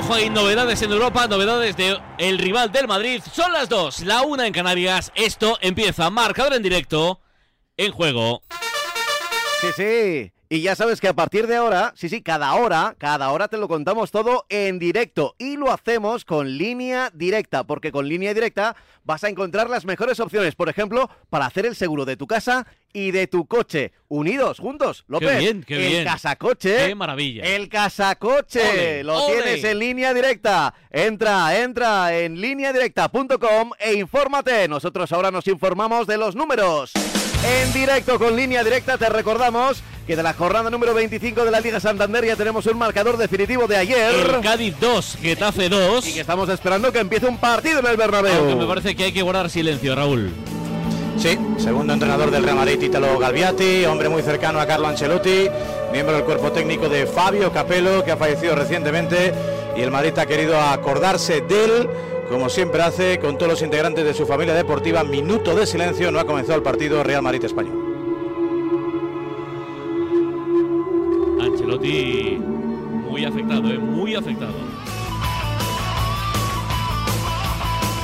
Ojo, hay novedades en Europa, novedades de el rival del Madrid. Son las dos, la una en Canarias. Esto empieza, marcador en directo, en juego. Sí, sí. Y ya sabes que a partir de ahora, sí, sí, cada hora, cada hora te lo contamos todo en directo. Y lo hacemos con línea directa, porque con línea directa vas a encontrar las mejores opciones, por ejemplo, para hacer el seguro de tu casa y de tu coche. Unidos, juntos, López. Qué bien, qué el bien. casacoche. Qué maravilla. El casacoche. Ole, lo ole. tienes en línea directa. Entra, entra en lineadirecta.com e infórmate. Nosotros ahora nos informamos de los números. En directo con línea directa te recordamos que de la jornada número 25 de la Liga Santander ya tenemos un marcador definitivo de ayer. El Cádiz 2, Getafe 2. Y que estamos esperando que empiece un partido en el Bernabéu. Aunque me parece que hay que guardar silencio, Raúl. Sí, segundo entrenador del Real Madrid, Italo Galviati, hombre muy cercano a Carlo Ancelotti, miembro del cuerpo técnico de Fabio Capello, que ha fallecido recientemente, y el Madrid ha querido acordarse de él, como siempre hace, con todos los integrantes de su familia deportiva. Minuto de silencio, no ha comenzado el partido Real Madrid Español. Ancelotti muy afectado, ¿eh? muy afectado.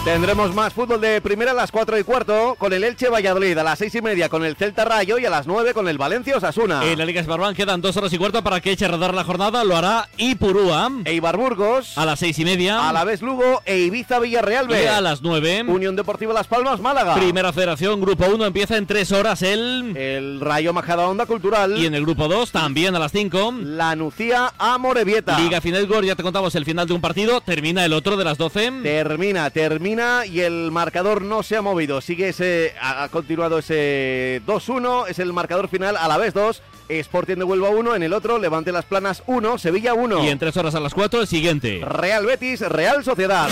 Tendremos más fútbol de primera a las 4 y cuarto con el Elche Valladolid, a las 6 y media con el Celta Rayo y a las 9 con el Valencia Osasuna. En la Liga Sparban quedan dos horas y cuarto para que eche a rodar la jornada. Lo hará Ipurúa Eibar Burgos, a las seis y media. a la vez Lugo e Ibiza Villarreal y B. a las nueve. Unión Deportiva Las Palmas Málaga. Primera Federación, Grupo 1 empieza en tres horas el... El Rayo Majadahonda Cultural. Y en el Grupo 2 también a las 5. La Nucía a Morevieta. Liga Final Gol, ya te contamos el final de un partido. Termina el otro de las 12. Termina, termina y el marcador no se ha movido. Sigue ese, ha continuado ese 2-1, es el marcador final a la vez 2. Sporting de Huelva 1, en el otro Levante Las Planas 1, Sevilla 1. Y en tres horas a las 4 el siguiente. Real Betis, Real Sociedad.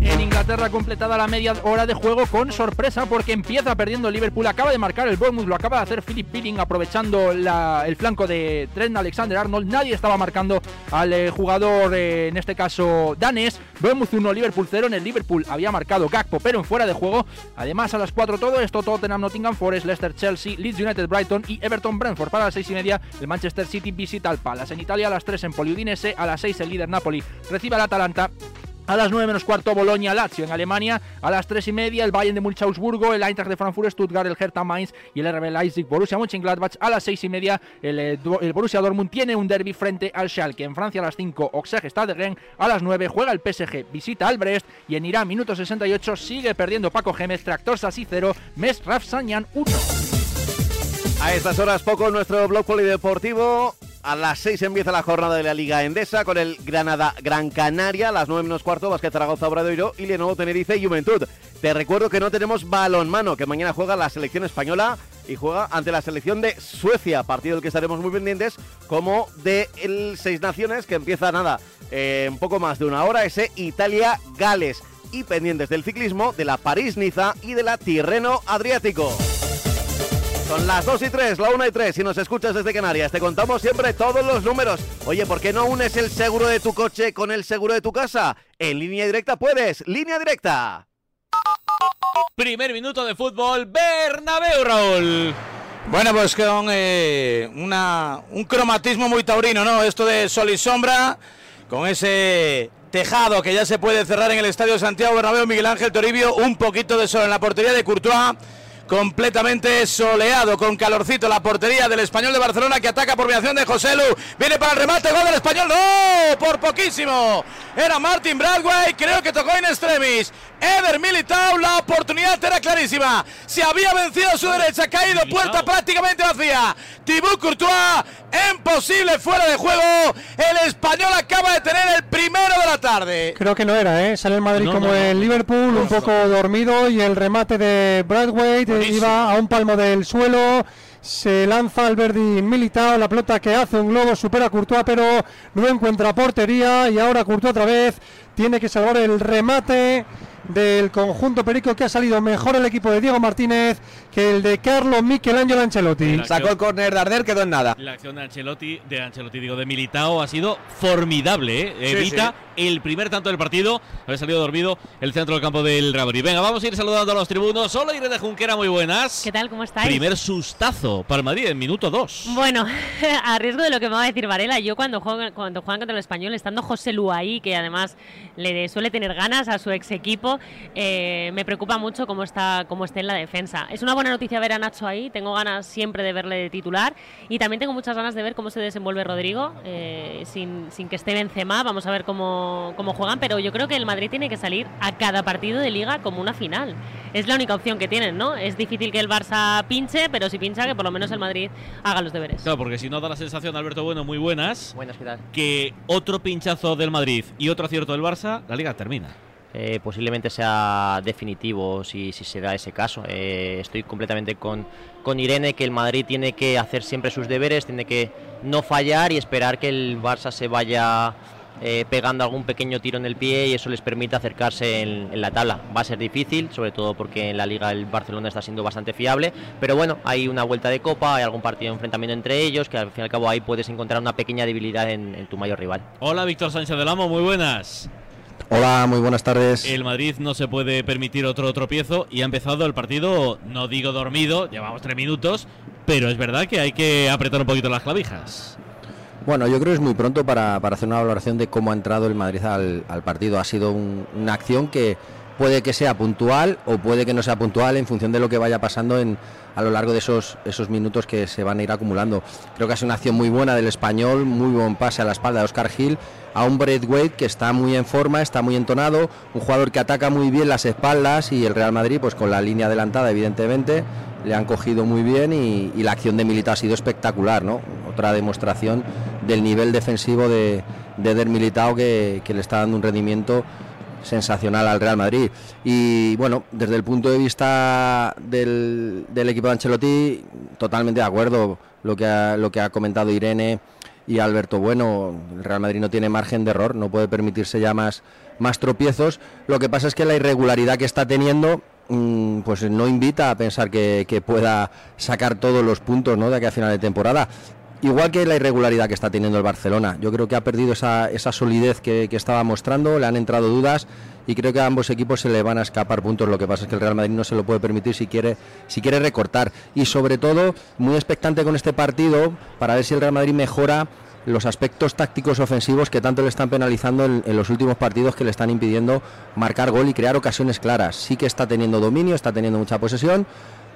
En Inglaterra completada la media hora de juego con sorpresa porque empieza perdiendo el Liverpool, acaba de marcar el Bournemouth, lo acaba de hacer Philip Pilling aprovechando la- el flanco de Trent Alexander-Arnold, nadie estaba marcando al eh, jugador, eh, en este caso danés, Bournemouth 1, Liverpool 0, en el Liverpool había marcado Gakpo pero en fuera de juego, además a las 4 todo esto, Tottenham, Nottingham Forest, Leicester, Chelsea, Leeds United, Brighton y Everton, Brentford para las 6 y media, el Manchester City visita al Palace, en Italia a las 3 en Poliudinese, a las 6 el líder Napoli recibe al Atalanta, a las 9 menos cuarto, Bolonia, Lazio en Alemania. A las 3 y media, el Bayern de Múnich, Augsburgo, el Eintracht de Frankfurt, Stuttgart, el Hertha Mainz y el RB Leipzig, Borussia Mönchengladbach. A las 6 y media, el, eh, el Borussia Dortmund tiene un derby frente al Schalke. En Francia, a las 5, Auxerre Stade de Rennes. A las 9, juega el PSG, visita al Brest. Y en Irán, minuto 68, sigue perdiendo Paco Gémez, Tractor Sassi 0, Mes Rafsanyan 1. A estas horas poco nuestro blog polideportivo. A las 6 empieza la jornada de la Liga Endesa con el Granada Gran Canaria. A las 9 menos cuarto, Basket Zaragoza Obradoiro y Lenovo Tenerife y Juventud. Te recuerdo que no tenemos balonmano, que mañana juega la selección española y juega ante la selección de Suecia, partido del que estaremos muy pendientes, como de el Seis Naciones, que empieza nada, eh, un poco más de una hora, ese Italia-Gales. Y pendientes del ciclismo, de la París-Niza y de la Tirreno Adriático. Son las 2 y 3, la 1 y 3. Si nos escuchas desde Canarias, te contamos siempre todos los números. Oye, ¿por qué no unes el seguro de tu coche con el seguro de tu casa? En línea directa puedes. Línea directa. Primer minuto de fútbol, Bernabéu, Raúl. Bueno, pues con eh, una, un cromatismo muy taurino, ¿no? Esto de sol y sombra, con ese tejado que ya se puede cerrar en el Estadio Santiago Bernabéu, Miguel Ángel Toribio, un poquito de sol en la portería de Courtois, completamente soleado, con calorcito, la portería del Español de Barcelona que ataca por mediación de José Lu, viene para el remate, gol del Español, ¡no! Por poquísimo, era Martin Bradway, creo que tocó en extremis, Eder Militao, la oportunidad era clarísima, se había vencido a su derecha, caído, puerta prácticamente vacía, Thibaut Courtois, imposible fuera de juego, el Español acaba de tener el primero de la tarde. Creo que no era, ¿eh? Sale el Madrid No, como no, no. el Liverpool, un poco dormido y el remate de Bradway iba a un palmo del suelo. Se lanza Alberdi Militao, la pelota que hace un globo, supera a Courtois, pero no encuentra portería y ahora Courtois otra vez tiene que salvar el remate del conjunto Perico que ha salido mejor el equipo de Diego Martínez que el de Carlos Michelangelo Ancelotti. Sacó el córner de Arder, quedó en nada. La acción de Ancelotti, de Ancelotti, digo, de Militao ha sido formidable. ¿eh? Evita el primer tanto del partido. Había salido dormido el centro del campo del Real Madrid. Venga, vamos a ir saludando a los tribunos. Hola Irene Junquera, muy buenas. ¿Qué tal? ¿Cómo estáis? Primer sustazo para el Madrid en minuto 2. Bueno, a riesgo de lo que me va a decir Varela, yo cuando juegan, cuando juegan contra el español, estando José Lu ahí, que además le suele tener ganas a su ex equipo, eh, me preocupa mucho cómo está, cómo está en la defensa. Es una buena noticia ver a Nacho ahí, tengo ganas siempre de verle de titular y también tengo muchas ganas de ver cómo se desenvuelve Rodrigo, eh, sin, sin, que esté Benzema, vamos a ver cómo, cómo juegan, pero yo creo que el Madrid tiene que salir a cada partido de liga como una final. Es la única opción que tienen, ¿no? Es difícil que el Barça pinche, pero si pincha que por lo menos el Madrid haga los deberes. Claro, porque si no da la sensación, Alberto Bueno, muy buenas, buenas ¿qué tal? que otro pinchazo del Madrid y otro acierto del Barça, la liga termina. Eh, posiblemente sea definitivo si, si, se da ese caso. Eh, estoy completamente con, con Irene que el Madrid tiene que hacer siempre sus deberes, tiene que no fallar y esperar que el Barça se vaya eh, pegando algún pequeño tiro en el pie y eso les permite acercarse en, en, la tabla. Va a ser difícil, sobre todo porque en la liga el Barcelona está siendo bastante fiable, pero bueno, hay una vuelta de copa, hay algún partido de enfrentamiento entre ellos, que al fin y al cabo ahí puedes encontrar una pequeña debilidad en, en tu mayor rival. Hola Víctor Sánchez del Amo, muy buenas. Hola, muy buenas tardes. El Madrid no se puede permitir otro tropiezo y ha empezado el partido, no digo dormido, llevamos tres minutos, pero es verdad que hay que apretar un poquito las clavijas. Bueno, yo creo que es muy pronto para, para hacer una valoración de cómo ha entrado el Madrid al, partido. Ha sido un, una acción que puede que sea puntual o puede que no sea puntual en función de lo que vaya pasando en, a lo largo de esos, esos minutos que se van a ir acumulando. Creo que ha sido una acción muy buena del español, muy buen pase a la espalda de Oscar Gil, a un Braithwaite que está muy en forma, está muy entonado, un jugador que ataca muy bien las espaldas y el Real Madrid, pues con la línea adelantada, evidentemente, le han cogido muy bien y, y la acción de Militao ha sido espectacular, ¿no? Otra demostración del nivel defensivo de, de Der Militao que, le está dando un rendimiento sensacional al Real Madrid. Y bueno, desde el punto de vista del, del equipo de Ancelotti, totalmente de acuerdo lo que ha, lo que ha comentado Irene y Alberto Bueno. El Real Madrid no tiene margen de error, no puede permitirse ya más, más tropiezos. Lo que pasa es que la irregularidad que está teniendo mm, pues no invita a pensar que, que, pueda sacar todos los puntos ¿no? de aquí a final de temporada. Igual que la irregularidad que está teniendo el Barcelona. Yo creo que ha perdido esa, esa solidez que, estaba mostrando, le han entrado dudas y creo que a ambos equipos se le van a escapar puntos. Lo que pasa es que el Real Madrid no se lo puede permitir si quiere, si quiere recortar. Y sobre todo, muy expectante con este partido para ver si el Real Madrid mejora los aspectos tácticos ofensivos que tanto le están penalizando en, en, los últimos partidos que le están impidiendo marcar gol y crear ocasiones claras. Sí que está teniendo dominio, está teniendo mucha posesión,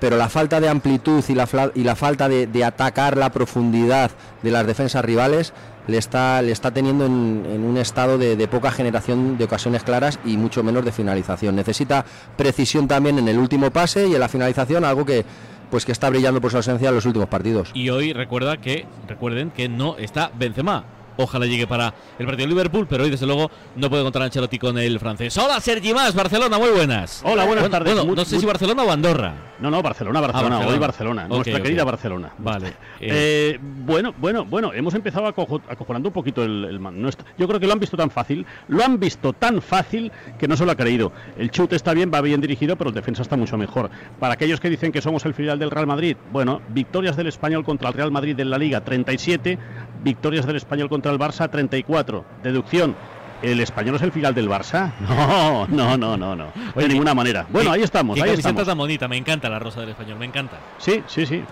pero la falta de amplitud y la, y la falta de, atacar la profundidad de las defensas rivales le está, le está teniendo en, en un estado de, de, poca generación de ocasiones claras y mucho menos de finalización. Necesita precisión también en el último pase y en la finalización, algo que pues que está brillando por su ausencia en los últimos partidos. Y hoy recuerda que recuerden que no está Benzema. Ojalá llegue para el partido de Liverpool, pero hoy desde luego no puede contar Ancelotti con el francés. Hola Sergi Más, Barcelona, muy buenas. Hola, buenas bueno, tardes. Bueno, no sé si Barcelona o Andorra. No, no, Barcelona, Barcelona, ah, Barcelona. hoy Barcelona, okay, nuestra okay. querida Barcelona. Vale. Eh, bueno, bueno, bueno, hemos empezado acojonando un poquito el, el no está, Yo creo que lo han visto tan fácil, lo han visto tan fácil que no se lo ha creído. El chute está bien, va bien dirigido, pero el defensa está mucho mejor. Para aquellos que dicen que somos el filial del Real Madrid, bueno, victorias del Español contra el Real Madrid en la Liga 37, victorias del Español contra el Barça 34. Deducción, ¿El español es el final del Barça? No, no, no, no, no. Oye, de ninguna manera. Bueno, ¿qué, ahí estamos. Qué ahí camiseta estamos. tan bonita, me encanta la rosa del español, me encanta. Sí, sí, sí.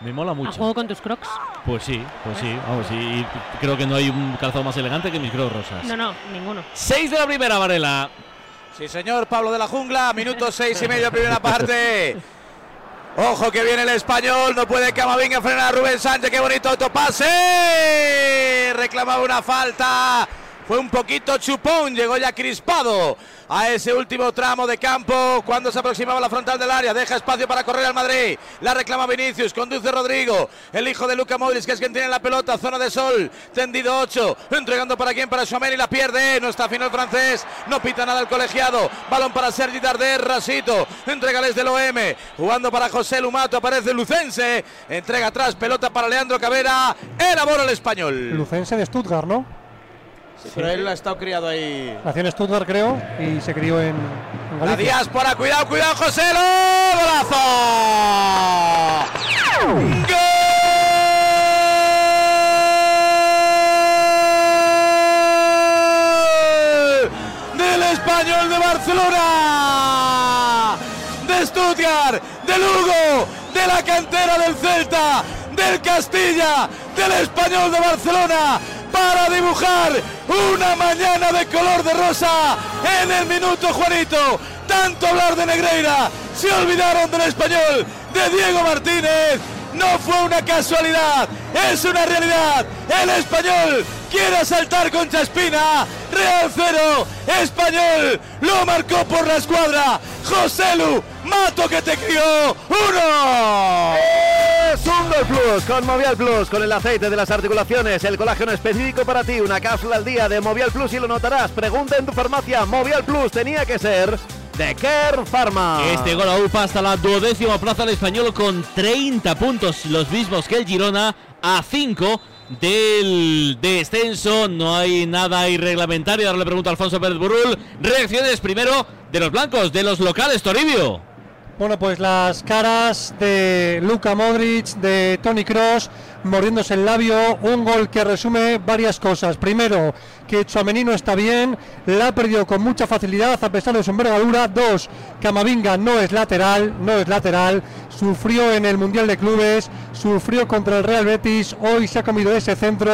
Me mola mucho. ¿A juego con tus crocs? Pues sí, pues sí, vamos, sí. Y creo que no hay un calzado más elegante que mis crocs rosas. No, no, ninguno. Seis de la primera, Varela. Sí, señor, Pablo de la Jungla, minuto seis y medio, primera parte. Ojo que viene el español, no puede Camavinga frenar a Rubén Sánchez, qué bonito autopase. Reclamaba una falta. Fue un poquito chupón, llegó ya crispado a ese último tramo de campo cuando se aproximaba la frontal del área. Deja espacio para correr al Madrid. La reclama Vinicius, conduce Rodrigo, el hijo de Luca Modric, que es quien tiene la pelota. Zona de sol, tendido 8, entregando para quién, para Suamén y la pierde. No está fino el francés, no pita nada el colegiado. Balón para Sergi Darder, Rasito, entregales del OM, jugando para José Lumato, aparece Lucense, entrega atrás, pelota para Leandro Cabera, elabora el español. Lucense de Stuttgart, ¿no? Pero él ha estado criado ahí. Nació en Stuttgart, creo, y se crió en, en La Galicia. diáspora, cuidado, cuidado, José Lu, ¡Golazo! ¡Gol! Del español de Barcelona, de Stuttgart, de Lugo, de la cantera del Celta, del Castilla, del español de Barcelona, para dibujar una mañana de color de rosa en el minuto Juanito. Tanto hablar de Negreira, se olvidaron del español de Diego Martínez. No fue una casualidad, es una realidad. El español quiere asaltar con Chaspina. Real cero, español lo marcó por la escuadra. José Lu, mato que te crió. Uno. Es un Gol Plus con Movial Plus, con el aceite de las articulaciones, el colágeno específico para ti, una cápsula al día de Movial Plus y lo notarás. Pregunta en tu farmacia, Movial Plus tenía que ser de Kerr Pharma. Este gol aún hasta la duodécima plaza del español con 30 puntos, los mismos que el Girona, a 5 del descenso. No hay nada irreglamentario. Ahora le pregunto a Alfonso Pérez Burrul. Reacciones primero de los blancos, de los locales, Toribio. Bueno, pues las caras de Luka Modric, de Tony Cross, mordiéndose el labio, un gol que resume varias cosas. Primero, que Chouameni no está bien, la ha perdido con mucha facilidad a pesar de su envergadura. Dos, Camavinga no es lateral, no es lateral, sufrió en el Mundial de Clubes, sufrió contra el Real Betis, hoy se ha comido ese centro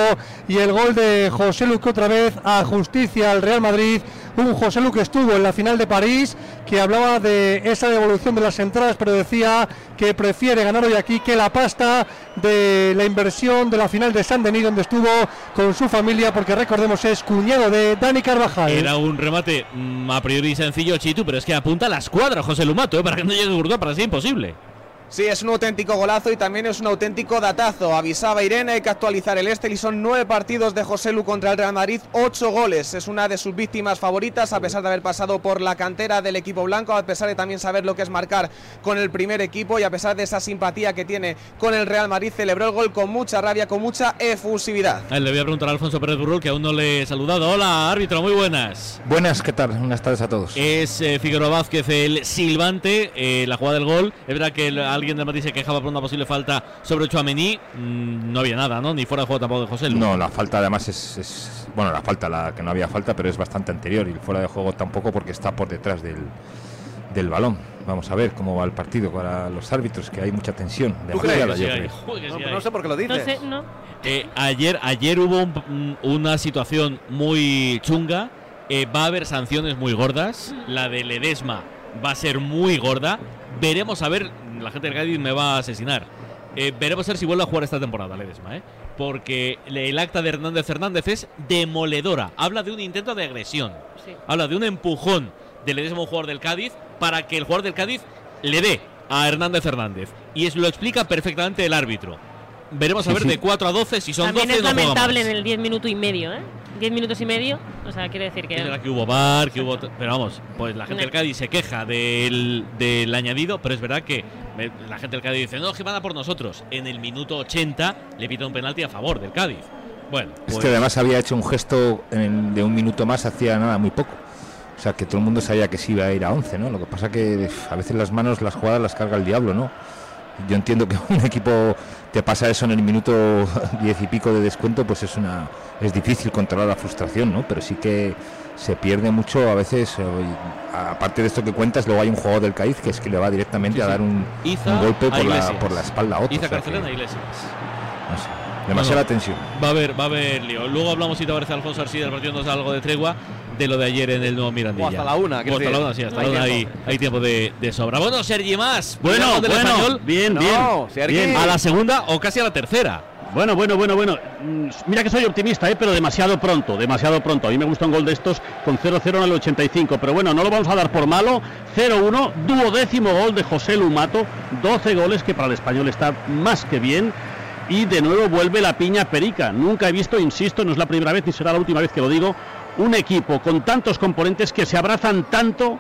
y el gol de José Lu que otra vez a justicia al Real Madrid. Un José Lu que estuvo en la final de París, que hablaba de esa devolución de las entradas, pero decía que prefiere ganar hoy aquí que la pasta de la inversión de la final de San Denis, donde estuvo con su familia, porque recordemos es de Dani Carvajal. Era un remate mm, a priori sencillo, Chitu, pero es que apunta a la escuadra José Lumato, ¿eh? para que no llegue Gurdó, para ser imposible. Sí, es un auténtico golazo y también es un auténtico datazo. Avisaba Irene, hay que actualizar el Estel y son nueve partidos de José Lu contra el Real Madrid, ocho goles. Es una de sus víctimas favoritas, a pesar de haber pasado por la cantera del equipo blanco, a pesar de también saber lo que es marcar con el primer equipo y a pesar de esa simpatía que tiene con el Real Madrid, celebró el gol con mucha rabia, con mucha efusividad. Él le voy a preguntar a Alfonso Pérez Burrul, que aún no le he saludado. Hola, árbitro, muy buenas. Buenas, ¿qué tal? Buenas tardes a todos. Es eh, Figueroa Vázquez el silbante, eh, la jugada del gol. Es verdad que el- alguien del Madrid se quejaba por una posible falta sobre Chouameni. Mm, no había nada, ¿no? Ni fuera de juego tampoco de José Lu. No, la falta además es, es- Bueno, la falta, la que no había falta, pero es bastante anterior y fuera de juego tampoco porque está por detrás del, del balón. Vamos a ver cómo va el partido para los árbitros, que hay mucha tensión. Demasiada, Sí yo hay, creo. joder, que No, sé por qué lo dices. No sé, no. Eh, ayer, ayer hubo un- mm, una situación muy chunga. Eh, va a haber sanciones muy gordas. La de Ledesma va a ser muy gorda. Veremos a ver. La gente del Cádiz me va a asesinar. Eh, veremos a ver si vuelve a jugar esta temporada Ledesma, ¿eh? Porque el acta de Hernández Hernández es demoledora. Habla de un intento de agresión. Sí. Habla de un empujón de Ledesma jugador del Cádiz para que el jugador del Cádiz le dé a Hernández Hernández. Y eso lo explica perfectamente el árbitro. Veremos a ver de 4 a 12 si son También 12 es no lamentable en el 10 minutos y medio, ¿eh? 10 minutos y medio, o sea, quiere decir que... Es verdad que hubo bar, que hubo. Pero vamos, pues la gente del Cádiz se queja del, del añadido, pero es verdad que la gente del Cádiz dice: No, que van a por nosotros. En el minuto 80 le pita un penalti a favor del Cádiz. Bueno, Es pues, que además había hecho un gesto en- de un minuto más, hacía nada, muy poco. O sea, que todo el mundo sabía que sí iba a ir a 11, ¿no? Lo que pasa que a veces las manos, las jugadas las carga el diablo, ¿no? Yo entiendo que un equipo te pasa eso en el minuto 10 y pico de descuento, pues es una es difícil controlar la frustración, ¿no? Pero sí que se pierde mucho a veces, eh, aparte de esto que cuentas, luego hay un jugador del Cádiz que es que le va directamente Sí, a dar un, Iza un golpe por la, por la espalda a otro. Iza o sea que, Carcelena Iglesias. no sé, demasiada No, no. tensión. Va a haber, va a haber lío. Luego hablamos, si te parece, Alfonso Arcida, del partido nos da algo de tregua de lo de ayer en el nuevo Mirandilla. O hasta la una, O quiero hasta la una, sí, hasta Hay la una hay, tiempo. hay tiempo de, de sobra. Bueno, Sergi más. Bueno, bueno, español. bien, bien. No, Sergi. bien. A la segunda o casi a la tercera. Bueno, bueno, bueno, bueno. Mm, Mira que soy optimista, ¿eh? pero demasiado pronto, demasiado pronto. A mí me gusta un gol de estos con 0-0 en el 85, pero bueno, no lo vamos a dar por malo. 0-1, duodécimo gol de José Lumato, 12 goles que para el español está más que bien. Y de nuevo vuelve la piña perica. Nunca he visto, insisto, no es la primera vez ni será la última vez que lo digo, un equipo con tantos componentes que se abrazan tanto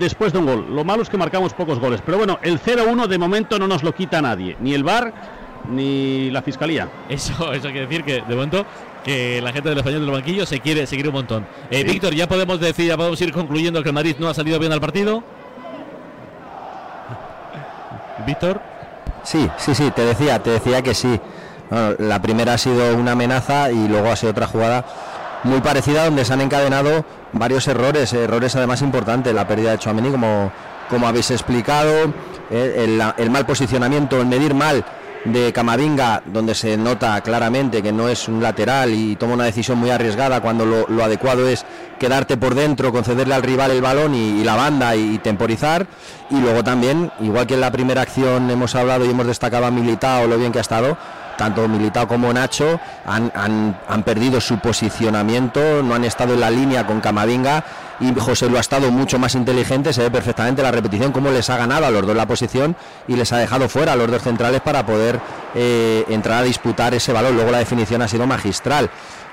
después de un gol. Lo malo es que marcamos pocos goles. Pero bueno, el 0-1 de momento no nos lo quita nadie. Ni el VAR ni la fiscalía. Eso, eso quiere decir que de momento que la gente del español del banquillo se quiere seguir un montón. Eh, Víctor, ya podemos decir, ya podemos ir concluyendo que el Madrid no ha salido bien al partido. Víctor. Sí, sí, sí, te decía, te decía que sí. Bueno, la primera ha sido una amenaza y luego ha sido otra jugada muy parecida donde se han encadenado varios errores, errores además importantes, la pérdida de Chouameni como, como habéis explicado, eh, el, el mal posicionamiento, el medir mal de Camavinga, donde se nota claramente que no es un lateral y toma una decisión muy arriesgada cuando lo, adecuado es quedarte por dentro, concederle al rival el balón y, la banda y, y, temporizar. Y luego también, igual que en la primera acción hemos hablado y hemos destacado a Militao lo bien que ha estado, tanto Militao como Nacho han, han, han, perdido su posicionamiento, no han estado en la línea con Camavinga y José lo ha estado mucho más inteligente, se ve perfectamente la repetición, cómo les ha ganado a los dos la posición y les ha dejado fuera a los dos centrales para poder eh, entrar a disputar ese balón. Luego la definición ha sido magistral.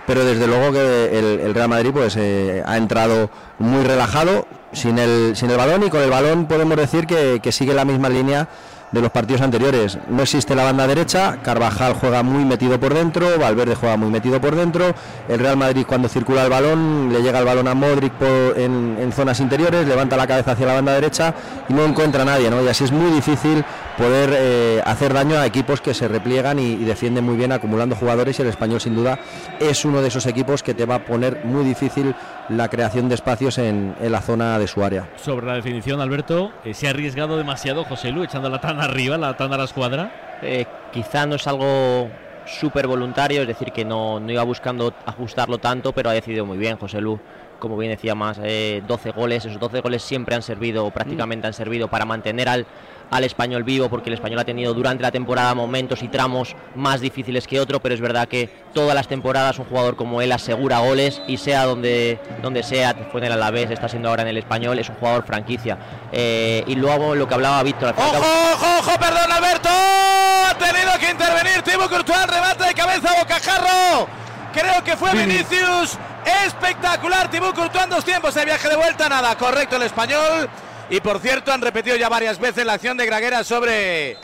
Pero desde luego que el, el Real Madrid pues eh, ha entrado muy relajado, sin el, sin el balón y con el balón podemos decir que, que sigue la misma línea de los partidos anteriores. No existe la banda derecha, Carvajal juega muy metido por dentro, Valverde juega muy metido por dentro, el Real Madrid cuando circula el balón le llega el balón a Modric en, en, zonas interiores, levanta la cabeza hacia la banda derecha y no encuentra a nadie, ¿no? Y así es muy difícil poder eh, hacer daño a equipos que se repliegan y, y, defienden muy bien acumulando jugadores y el español sin duda es uno de esos equipos que te va a poner muy difícil la creación de espacios en, en la zona de su área. Sobre la definición, Alberto, eh, ¿se ha arriesgado demasiado José Lu echando la tan arriba, la tan a la escuadra? Eh, quizá no es algo súper voluntario, es decir, que no, no, iba buscando ajustarlo tanto, pero ha decidido muy bien José Lu. Como bien decía más, eh, 12 goles, esos 12 goles siempre han servido, prácticamente han servido para mantener al, al español vivo, porque el español ha tenido durante la temporada momentos y tramos más difíciles que otro, pero es verdad que todas las temporadas un jugador como él asegura goles y sea donde, donde sea, fue en el Alavés, está siendo ahora en el español, es un jugador franquicia. Eh, y luego lo que hablaba Víctor. ¡Ojo, ojo, ojo! ¡Perdón, Alberto! Ha tenido que intervenir Timo Courtois, remate de cabeza a Bocajarro. Creo que fue Vinicius. Espectacular, Timo Courtois en dos tiempos. El viaje de vuelta, nada. Correcto el español. Y por cierto, han repetido ya varias veces la acción de Graguera sobre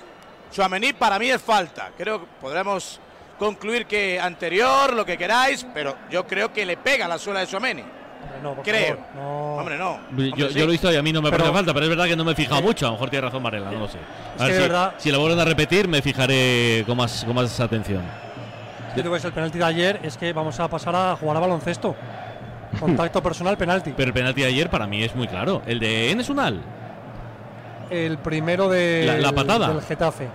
Suamení. Para mí es falta. Creo que podremos concluir que anterior, lo que queráis, pero yo creo que le pega la suela de Suamení. No, creo. Favor, no. Hombre, no. Yo, Hombre, yo sí. lo he visto y a mí no me Pero- parece falta, pero es verdad que no me he fijado mucho. A lo mejor tiene razón Varela, no lo sé. Es A ver si, verdad- si lo vuelven a repetir, me fijaré con más, con más atención. Yo que es el penalti de ayer, es que vamos a pasar a jugar a baloncesto. Contacto personal, penalti. Pero el penalti de ayer para mí es muy claro. El de Enes Unal, El primero de La- la patada. del Getafe.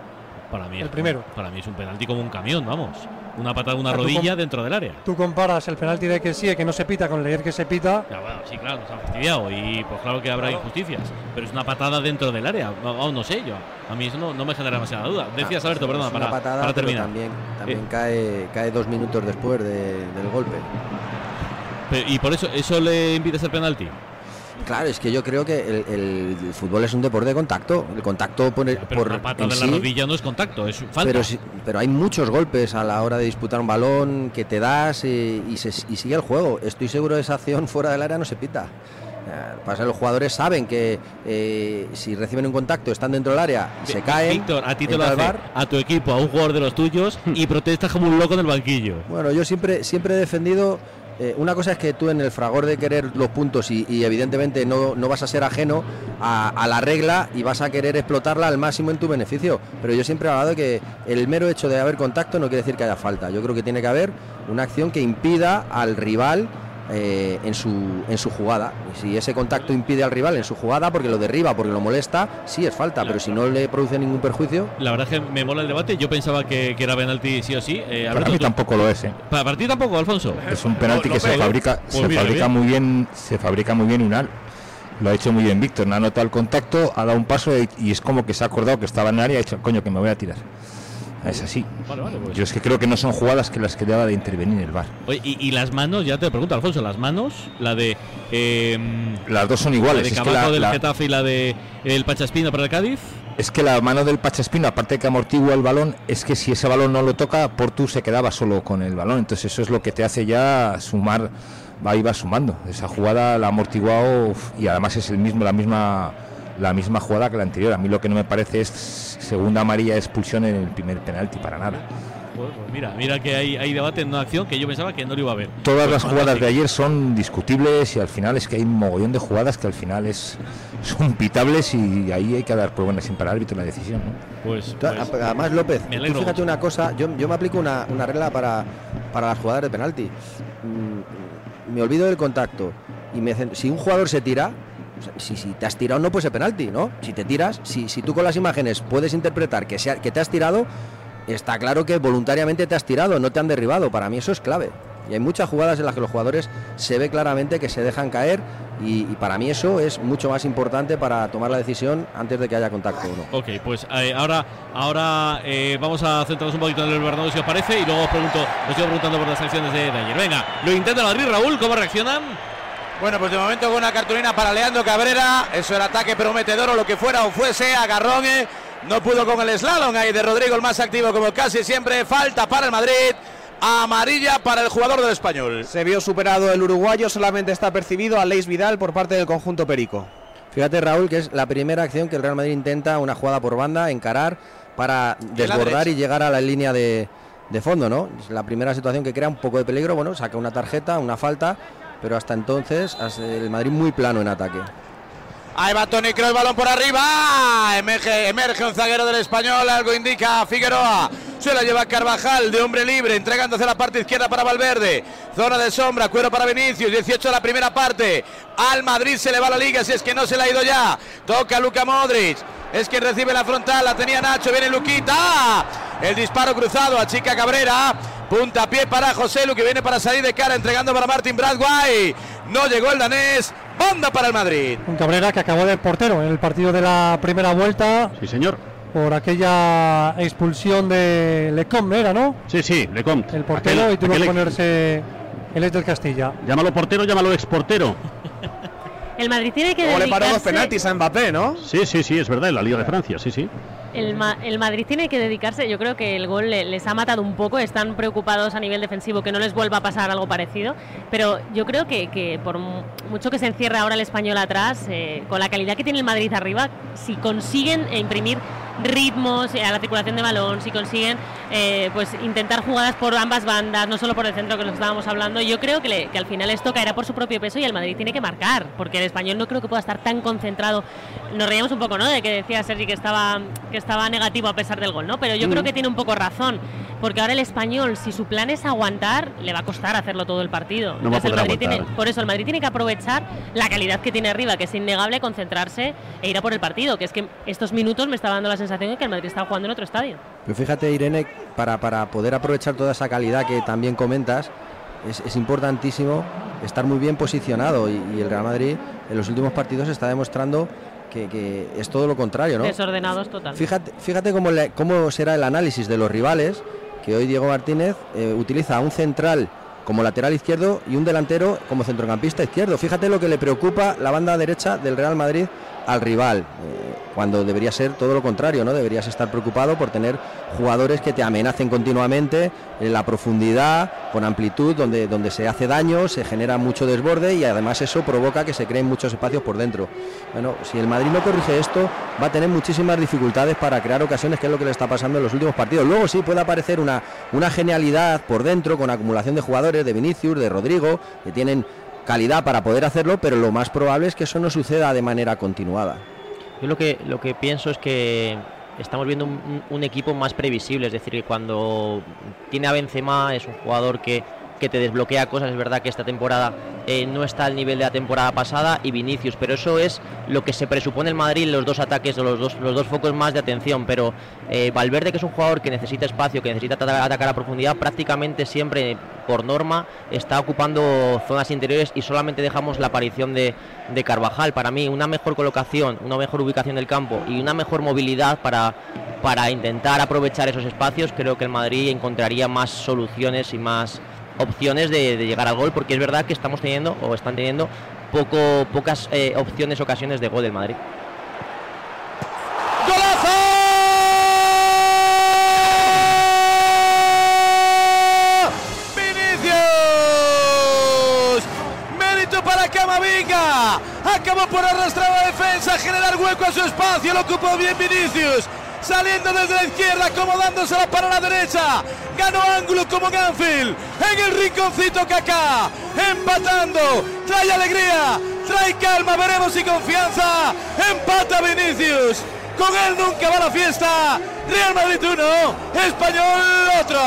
para mí, El es- primero. Para mí es un penalti como un camión, vamos. Una patada, una rodilla dentro del área. Tú comparas el penalti de que sí, que no se pita, con el de ayer que se pita. Ya, bueno, sí, claro, nos han fastidiado y pues claro que habrá Claro. injusticias, pero es una patada dentro del área, no, no, sé yo, a mí eso no, no me genera demasiada duda. Decías, Ah, Alberto, perdona, para, patada, para terminar. También, también Eh. cae, cae dos minutos después de- del golpe. Y por eso, ¿eso le impide ser penalti? Claro, es que yo creo que el, el- el fútbol es un deporte de contacto. El contacto por, Pero por patada en de la sí, rodilla no es contacto, es falta. Pero, pero hay muchos golpes a la hora de disputar un balón que te das y, se- y sigue el juego. Estoy seguro de esa acción fuera del área no se pita. Eh, Pasa, los jugadores saben que eh, si reciben un contacto, están dentro del área, y se caen. Víctor, a ti te lo hace VAR. a tu equipo, a un jugador de los tuyos y protestas como un loco en el banquillo. Bueno, yo siempre, siempre he defendido. Eh, una cosa es que tú en el fragor de querer los puntos y, evidentemente no, no vas a ser ajeno a, a la regla y vas a querer explotarla al máximo en tu beneficio. Pero yo siempre he hablado de que el mero hecho de haber contacto no quiere decir que haya falta. Yo creo que tiene que haber una acción que impida al rival eh, en, su, en su jugada. Y si ese contacto impide al rival en su jugada porque lo derriba, porque lo molesta, sí es falta. Pero si no le produce ningún perjuicio, La verdad es que me mola el debate, yo pensaba que, que era penalti sí o sí. Eh, Para mí tú- tampoco lo es, ¿eh? para, para ti tampoco, Alfonso. Es un penalti que se fabrica, Pues se fabrica bien. muy bien, se fabrica muy bien Unal. Lo ha hecho muy bien Víctor, no ha notado el contacto, ha dado un paso y, y es como que se ha acordado que estaba en el área y ha dicho, coño, que me voy a tirar. Es así. Vale, vale, pues. Yo es que creo que no son jugadas que las que deba de intervenir el VAR. Oye, y, y las manos, ya te pregunto, Alfonso, las manos, la de. eh, Las dos son la iguales. de Es que Camacho la, del la- Getafe y la de el Pachaspina para el Cádiz. es que la mano del Pachaspino, aparte de que amortigua el balón, es que si ese balón no lo toca, Portu se quedaba solo con el balón. Entonces eso es lo que te hace ya sumar, va y va sumando. Esa jugada la ha amortiguado y además es el mismo, la misma la misma jugada que la anterior. A mí lo que no me parece es segunda amarilla expulsión en el primer penalti, para nada. Pues, pues mira, mira que hay, hay debate en una acción que yo pensaba que no lo iba a ver. Todas Pues las jugadas de ayer son discutibles y al final es que hay un mogollón de jugadas que al final es, son pitables y ahí hay que dar por buena sin para el árbitro la decisión. ¿no? Pues, pues, Además, López, tú fíjate mucho. una cosa, yo, yo me aplico una, una regla para, para las jugadas de penalti. Mm, Me olvido del contacto y me si un jugador se tira, si, si te has tirado no puede ser penalti, ¿no? Si te tiras, si, si tú con las imágenes puedes interpretar que, sea, que te has tirado, está claro que voluntariamente te has tirado, no te han derribado. Para mí eso es clave. Y hay muchas jugadas en las que los jugadores se ve claramente que se dejan caer y, para mí eso es mucho más importante para tomar la decisión antes de que haya contacto no. Ok, pues eh, ahora, ahora eh, vamos a centrarnos un poquito en el Bernabéu si os parece y luego os pregunto, os sigo preguntando por las acciones de, de. Venga, lo intenta Madrid, Raúl, ¿cómo reaccionan? Bueno, pues de momento con una cartulina para Leandro Cabrera. Eso era ataque prometedor o lo que fuera o fuese. Agarrón. eh, No pudo con el slalom ahí de Rodrigo, el más activo como casi siempre. Falta para el Madrid. Amarilla para el jugador del español. Se vio superado el uruguayo, solamente está percibido a Leis Vidal por parte del conjunto perico. Fíjate Raúl que es la primera acción que el Real Madrid intenta una jugada por banda, encarar para desbordar y llegar a la línea de, de fondo, ¿no? Es la primera situación que crea un poco de peligro, bueno, saca una tarjeta, una falta, pero hasta entonces el Madrid muy plano en ataque. Ahí va Tony Kroos, balón por arriba. Emerge, emerge un zaguero del español, algo indica Figueroa. Se la lleva Carvajal de hombre libre, entregando hacia la parte izquierda para Valverde. Zona de sombra, cuero para Vinicius, 18 de la primera parte. Al Madrid se le va la liga, si es que no se le ha ido ya. Toca Luca Modric. Es quien recibe la frontal, la tenía Nacho, viene Luquita. El disparo cruzado a Chica Cabrera. Punta pie para José Lu que viene para salir de cara, entregando para Martin Bradway. No llegó el danés. Banda para el Madrid. Un Cabrera que acabó de portero en el partido de la primera vuelta Sí, señor. por aquella expulsión de Lecombe, ¿era, no? Sí, sí, Lecomte. El portero Aquel- y tuvo que aquel- ponerse el ex del Castilla. Llámalo portero, llámalo exportero. El Madrid tiene que Luego le paró dos penaltis a Mbappé, ¿no? Sí, sí, sí, es verdad, en la Liga de Francia, sí, sí. El, Ma- el Madrid tiene que dedicarse, yo creo que el gol le- les ha matado un poco, están preocupados a nivel defensivo que no les vuelva a pasar algo parecido, pero yo creo que, que por mu- mucho que se encierra ahora el español atrás, eh, con la calidad que tiene el Madrid arriba, si consiguen imprimir ritmos eh, a la circulación de balón, si consiguen eh, pues intentar jugadas por ambas bandas, no solo por el centro que nos estábamos hablando, yo creo que, le- que al final esto caerá por su propio peso y el Madrid tiene que marcar, porque el español no creo que pueda estar tan concentrado. Nos reíamos un poco, ¿no? De que decía Sergi que estaba, que estaba negativo a pesar del gol, ¿no? Pero yo creo que tiene un poco razón, porque ahora el español, si su plan es aguantar, le va a costar hacerlo todo el partido. No Entonces, el Madrid tiene, por eso el Madrid tiene que aprovechar la calidad que tiene arriba, que es innegable, concentrarse e ir a por el partido, que es que estos minutos me está dando la sensación de que el Madrid está jugando en otro estadio. Pero fíjate, Irene, para, para poder aprovechar toda esa calidad que también comentas, es, es importantísimo estar muy bien posicionado y, y el Real Madrid en los últimos partidos está demostrando que, que es todo lo contrario, ¿no? Desordenados total. Fíjate, fíjate cómo, le- cómo será el análisis de los rivales, que hoy Diego Martínez eh, utiliza un central como lateral izquierdo y un delantero como centrocampista izquierdo. Fíjate lo que le preocupa la banda derecha del Real Madrid al rival, eh, cuando debería ser todo lo contrario, ¿no? Deberías estar preocupado por tener jugadores que te amenacen continuamente en la profundidad, con amplitud, donde, donde se hace daño, se genera mucho desborde y además eso provoca que se creen muchos espacios por dentro. Bueno, si el Madrid no corrige esto, va a tener muchísimas dificultades para crear ocasiones, que es lo que le está pasando en los últimos partidos. Luego sí puede aparecer una, una genialidad por dentro, con acumulación de jugadores, de Vinicius, de Rodrigo, que tienen calidad para poder hacerlo, pero lo más probable es que eso no suceda de manera continuada. Yo lo que, lo que pienso es que estamos viendo un, equipo más previsible, es decir, que cuando tiene a Benzema es un jugador que, que te desbloquea cosas, es verdad que esta temporada eh, no está al nivel de la temporada pasada y Vinicius, pero eso es lo que se presupone el Madrid, los dos ataques los dos, los dos focos más de atención, pero eh, Valverde que es un jugador que necesita espacio, que necesita ata- atacar a profundidad, prácticamente siempre por norma está ocupando zonas interiores y solamente dejamos la aparición de, de Carvajal. Para mí, una mejor colocación, una mejor ubicación del campo y una mejor movilidad para, para intentar aprovechar esos espacios, creo que el Madrid encontraría más soluciones y más opciones de, llegar al gol, porque es verdad que estamos teniendo o están teniendo poco, pocas eh, opciones, ocasiones de gol del Madrid. ¡Vinicius! Mérito para Camavinga. Acabó por arrastrar la defensa, generar hueco a su espacio. Lo ocupó bien Vinicius. Saliendo desde la izquierda, acomodándosela para la derecha. Ángulo como Ganfield. En el rinconcito Kaká. Empatando. Trae alegría. Trae calma. Veremos si confianza. Empata Vinicius. Con él nunca va la fiesta. Real Madrid 1, Español otro.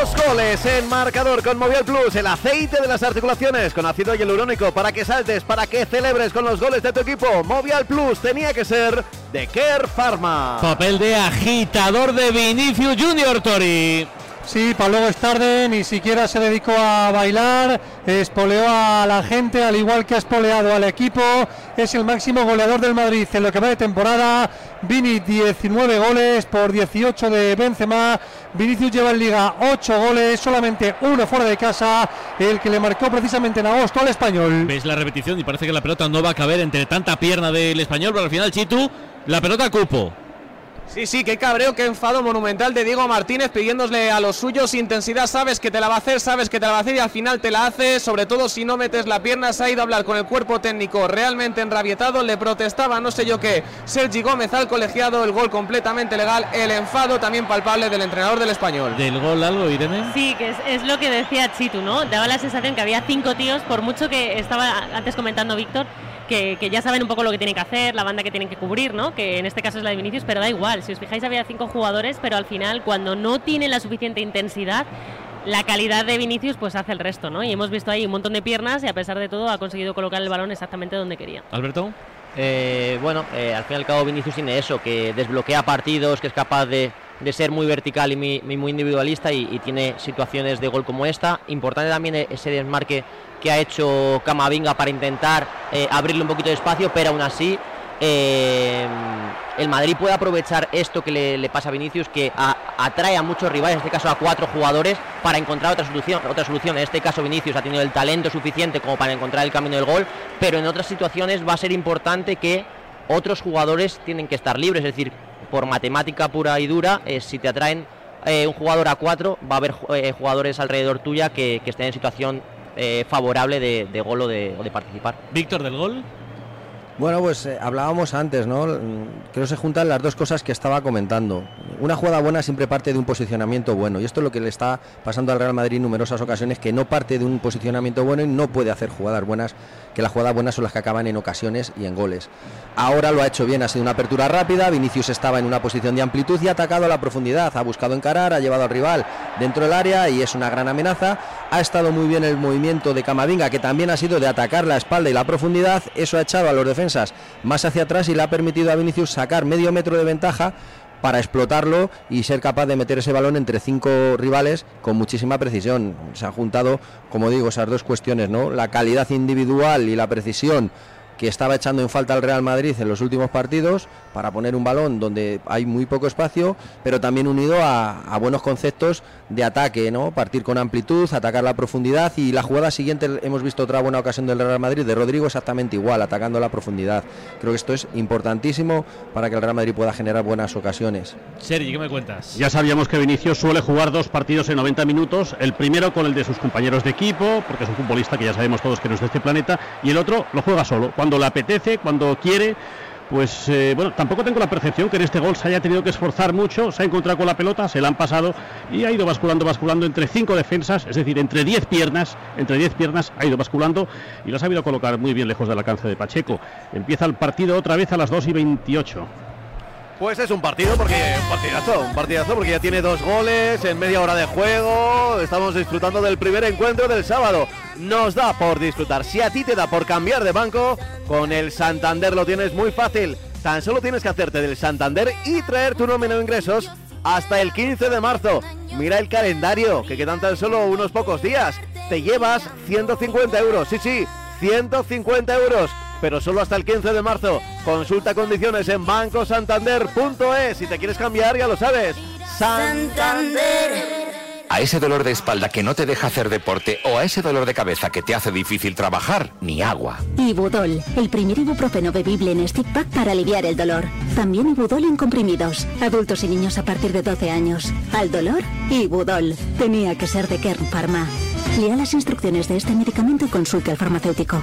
Dos goles en marcador con Movial Plus, el aceite de las articulaciones con ácido hialurónico para que saltes, para que celebres con los goles de tu equipo. Movial Plus tenía que ser de Care Pharma. Papel de agitador de Vinicius Junior Tori. Sí, para luego es tarde, ni siquiera se dedicó a bailar, espoleó a la gente, al igual que ha espoleado al equipo. Es el máximo goleador del Madrid en lo que va de temporada. Vini 19 goles por 18 de Benzema. Vinicius lleva en Liga 8 goles, solamente uno fuera de casa, el que le marcó precisamente en agosto al español. Ves la repetición y parece que la pelota no va a caber entre tanta pierna del español, pero al final Chitu, la pelota cupo. Sí, sí, qué cabreo, qué enfado monumental de Diego Martínez pidiéndole a los suyos intensidad. Sabes que te la va a hacer, sabes que te la va a hacer y al final te la hace. Sobre todo si no metes la pierna, se ha ido a hablar con el cuerpo técnico realmente enrabietado. Le protestaba, no sé yo qué, Sergi Gómez al colegiado. El gol completamente legal. El enfado también palpable del entrenador del español. ¿Del gol algo, Irene? Sí, que es, es lo que decía Chitu, ¿no? Daba la sensación que había cinco tíos, por mucho que estaba antes comentando Víctor que, que, ya saben un poco lo que tienen que hacer, la banda que tienen que cubrir, ¿no? Que en este caso es la de Vinicius, pero da igual. Si os fijáis, había cinco jugadores, pero al final, cuando no tienen la suficiente intensidad, la calidad de Vinicius pues hace el resto, ¿no? Y hemos visto ahí un montón de piernas y a pesar de todo ha conseguido colocar el balón exactamente donde quería. Alberto. Eh, bueno, eh, al fin y al cabo Vinicius tiene eso, que desbloquea partidos, que es capaz de, de ser muy vertical y muy, muy individualista y, y, tiene situaciones de gol como esta. Importante también ese desmarque que ha hecho Camavinga para intentar eh, abrirle un poquito de espacio, pero aún así eh, el Madrid puede aprovechar esto que le, pasa a Vinicius, que atrae a muchos rivales, en este caso a cuatro jugadores, para encontrar otra solución, otra solución. En este caso Vinicius ha tenido el talento suficiente como para encontrar el camino del gol, pero en otras situaciones va a ser importante que otros jugadores tienen que estar libres, es decir, por matemática pura y dura, eh, si te atraen un jugador a cuatro, va a haber jugadores alrededor tuya que estén en situación eh, favorable de, de, gol o de, o de participar. Víctor del gol. Bueno, pues eh, hablábamos antes, ¿no? Creo que se juntan las dos cosas que estaba comentando. Una jugada buena siempre parte de un posicionamiento bueno, y esto es lo que le está pasando al Real Madrid en numerosas ocasiones, que no parte de un posicionamiento bueno y no puede hacer jugadas buenas, que las jugadas buenas son las que acaban en ocasiones y en goles. Ahora lo ha hecho bien, ha sido una apertura rápida, Vinicius estaba en una posición de amplitud y ha atacado a la profundidad, ha buscado encarar, ha llevado al rival dentro del área y es una gran amenaza. Ha estado muy bien el movimiento de Camavinga, que también ha sido de atacar la espalda y la profundidad, eso ha echado a los defensores más hacia atrás y le ha permitido a Vinicius sacar medio metro de ventaja para explotarlo y ser capaz de meter ese balón entre cinco rivales con muchísima precisión. Se han juntado, como digo, esas dos cuestiones, ¿no? La calidad individual y la precisión que estaba echando en falta al Real Madrid en los últimos partidos para poner un balón donde hay muy poco espacio, pero también unido a, a, buenos conceptos de ataque, ¿no? Partir con amplitud, atacar la profundidad y la jugada siguiente hemos visto otra buena ocasión del Real Madrid de Rodrigo exactamente igual, atacando la profundidad. Creo que esto es importantísimo para que el Real Madrid pueda generar buenas ocasiones. Sergi, ¿qué me cuentas? Ya sabíamos que Vinicius suele jugar dos partidos en 90 minutos, el primero con el de sus compañeros de equipo, porque es un futbolista que ya sabemos todos que no es de este planeta, y el otro lo juega solo, cuando le apetece, cuando quiere pues eh, bueno, tampoco tengo la percepción que en este gol se haya tenido que esforzar mucho, se ha encontrado con la pelota, se la han pasado y ha ido basculando, basculando entre cinco defensas, es decir, entre 10 piernas, entre 10 piernas ha ido basculando y lo ha sabido colocar muy bien lejos del alcance de Pacheco. Empieza el partido otra vez a las 2 y 28. Pues es un partido porque un partidazo, un porque ya tiene dos goles en media hora de juego. Estamos disfrutando del primer encuentro del sábado. Nos da por disfrutar. Si a ti te da por cambiar de banco, con el Santander lo tienes muy fácil. Tan solo tienes que hacerte del Santander y traer tu nómina de ingresos hasta el 15 de marzo. Mira el calendario, que quedan tan solo unos pocos días. Te llevas 150 euros, sí, sí, 150 euros pero solo hasta el 15 de marzo. Consulta condiciones en bancosantander.es. Si te quieres cambiar, ya lo sabes. Santander. A ese dolor de espalda que no te deja hacer deporte o a ese dolor de cabeza que te hace difícil trabajar, ni agua. Ibudol, el primer ibuprofeno bebible en stick pack para aliviar el dolor. También Ibudol en comprimidos. Adultos y niños a partir de 12 años. Al dolor, Ibudol. Tenía que ser de Kern Pharma. Lea las instrucciones de este medicamento y consulte al farmacéutico.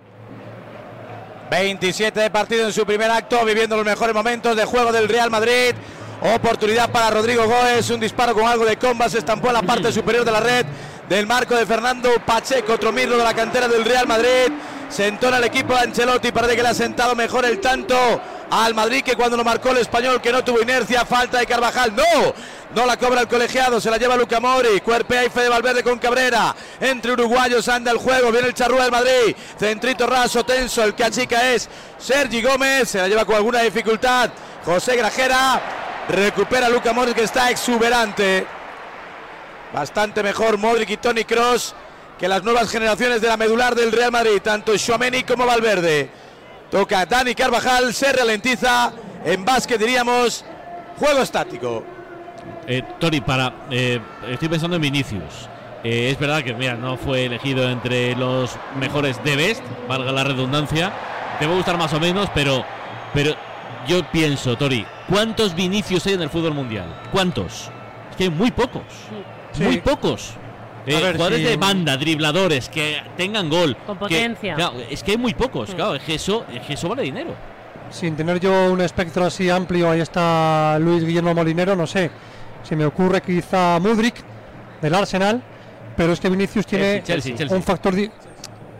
27 de partido en su primer acto, viviendo los mejores momentos de juego del Real Madrid. Oportunidad para Rodrigo Góez, un disparo con algo de comba, se estampó en la parte superior de la red del marco de Fernando Pacheco, otro mirlo de la cantera del Real Madrid. Se entona el equipo de Ancelotti, parece que le ha sentado mejor el tanto al Madrid que cuando lo marcó el español que no tuvo inercia, falta de Carvajal, no, no la cobra el colegiado, se la lleva Luca Mori, cuerpea y de Valverde con Cabrera, entre uruguayos anda el juego, viene el charrúa del Madrid, centrito raso, tenso, el que achica es Sergi Gómez, se la lleva con alguna dificultad, José Grajera, recupera Luca Mori que está exuberante, bastante mejor Modric y Tony Cross que las nuevas generaciones de la medular del Real Madrid, tanto Xuameni como Valverde. Toca Dani Carvajal, se ralentiza. En básquet diríamos juego estático. Eh, Tony, para. eh, estoy pensando en Vinicius. Eh, es verdad que mira, no fue elegido entre los mejores de Best, valga la redundancia. Te va a gustar más o menos, pero, pero yo pienso, Tori, ¿cuántos Vinicius hay en el fútbol mundial? ¿Cuántos? Es que hay muy pocos. Sí. Muy pocos. Eh, jugadores sí. de banda, dribladores, que tengan gol. Con que- potencia. claro, es que hay muy pocos, Mm. claro, es que eso, es que eso vale dinero. Sin tener yo un espectro así amplio, ahí está Luis Guillermo Molinero, no sé. Se me ocurre quizá Mudrik del Arsenal, pero es que Vinicius tiene Chelsea, Chelsea, Chelsea. un factor. di-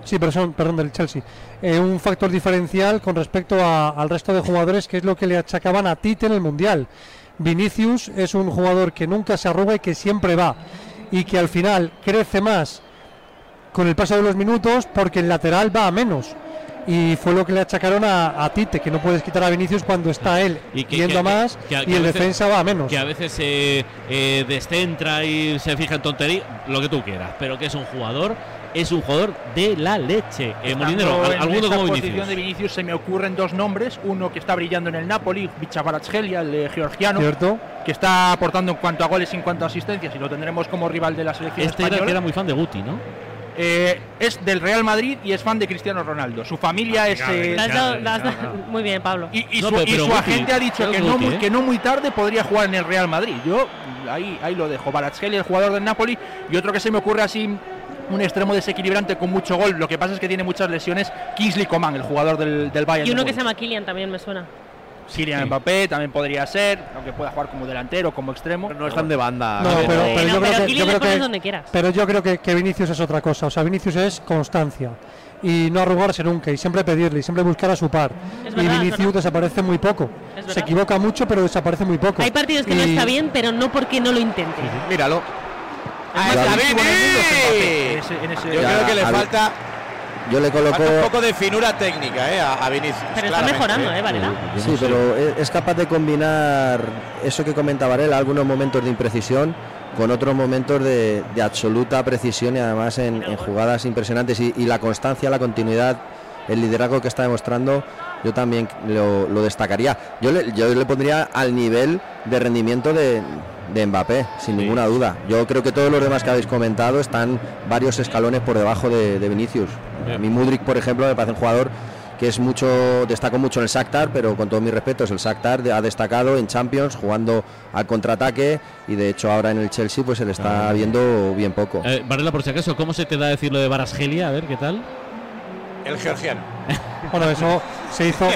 Sí, pero son, perdón, del Chelsea. Eh, un factor diferencial con respecto a- al resto de jugadores, que es lo que le achacaban a Tite en el Mundial. Vinicius es un jugador que nunca se arruga y que siempre va. Y que al final crece más con el paso de los minutos porque el lateral va a menos. Y fue lo que le achacaron a, a Tite, que no puedes quitar a Vinicius cuando está él Y que- yendo que- a más que- y el veces- defensa va a menos. Que a veces se eh, descentra y se fija en tonterías, lo que tú quieras, pero que es un jugador, es un jugador de la leche. Eh, Molinero, Estando ¿al- en ¿alguno esa como posición Vinicius? de Vinicius se me ocurren dos nombres, uno que está brillando en el Napoli, Vichavarazgelia, el de georgiano, Cierto. que está aportando en cuanto a goles y en cuanto a asistencias y lo tendremos como rival de la selección Este era, española. que era muy fan de Guti, ¿no? Eh, es del Real Madrid y es fan de Cristiano Ronaldo. Su familia es eh, Muy bien, Pablo. y, y No, su, pero- y su Guti, agente ha dicho que no, muy, ¿eh? que no muy tarde podría jugar en el Real Madrid. Yo ahí, ahí lo dejo. Barazgeli, el jugador del Napoli, y otro que se me ocurre así un extremo desequilibrante con mucho gol. Lo que pasa es que tiene muchas lesiones. Kingsley Coman, el jugador del, del Bayern. Y uno de que se llama Kylian también me suena. Kylian Mbappé también podría ser, aunque pueda jugar como delantero, como extremo. No están de banda. No, pero, pero yo pero creo que, yo creo donde quieras. pero yo creo que, que Vinicius es otra cosa. O sea, Vinicius es constancia y no arrugarse nunca y siempre pedirle y siempre buscar a su par. Es y Vinicius verdad. desaparece muy poco. Se equivoca mucho, pero desaparece muy poco. Hay partidos que no está bien, pero no porque no lo intente. Míralo. Vini. en ese- Yo Ya, creo que le a falta, Yo le coloco. falta un poco de finura técnica eh, a, a Vinicius. Pero está mejorando, ¿eh, Varela? Sí, pero es capaz de combinar eso que comenta Varela, algunos momentos de imprecisión con otros momentos de, de absoluta precisión y además en, en jugadas impresionantes y, y la constancia, la continuidad, el liderazgo que está demostrando, yo también lo, lo destacaría. Yo le, yo le pondría al nivel de rendimiento de, de Mbappé, sin ninguna duda. Yo creo que todos los demás que habéis comentado están varios escalones por debajo de, de Vinicius. A mí Mudrik, por ejemplo, me parece un jugador que es mucho destacó mucho en el Shakhtar, pero con todos mis respetos, el Shakhtar ha destacado en Champions jugando al contraataque y de hecho ahora en el Chelsea pues se le está viendo bien poco. Eh, Varela, por si acaso, ¿cómo se te da decir lo de Barasgelia? A ver, ¿qué tal? El georgiano. Bueno, eso se hizo,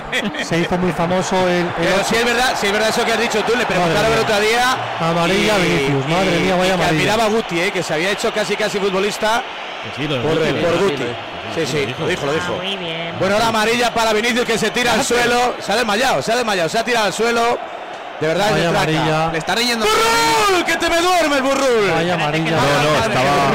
se hizo muy famoso el, el Pero si es verdad, si es verdad eso que has dicho tú, le preguntaron el otro día. Amarilla, Vinicius, madre mía, vaya y que amarilla. admiraba a Guti, eh, que se había hecho casi casi futbolista sí, por, Guti, por Guti. Sí, sí, lo dijo, lo Ah, dijo. muy bien. Bueno, ahora amarilla para Vinicius que se tira al suelo. Se ha desmayado, se ha desmayado, se ha tirado al suelo. De verdad, Vaya amarilla. Le está riendo. ¡Burrul! ¡Que te me duerme el burrul! Vaya amarilla. No, no, estaba,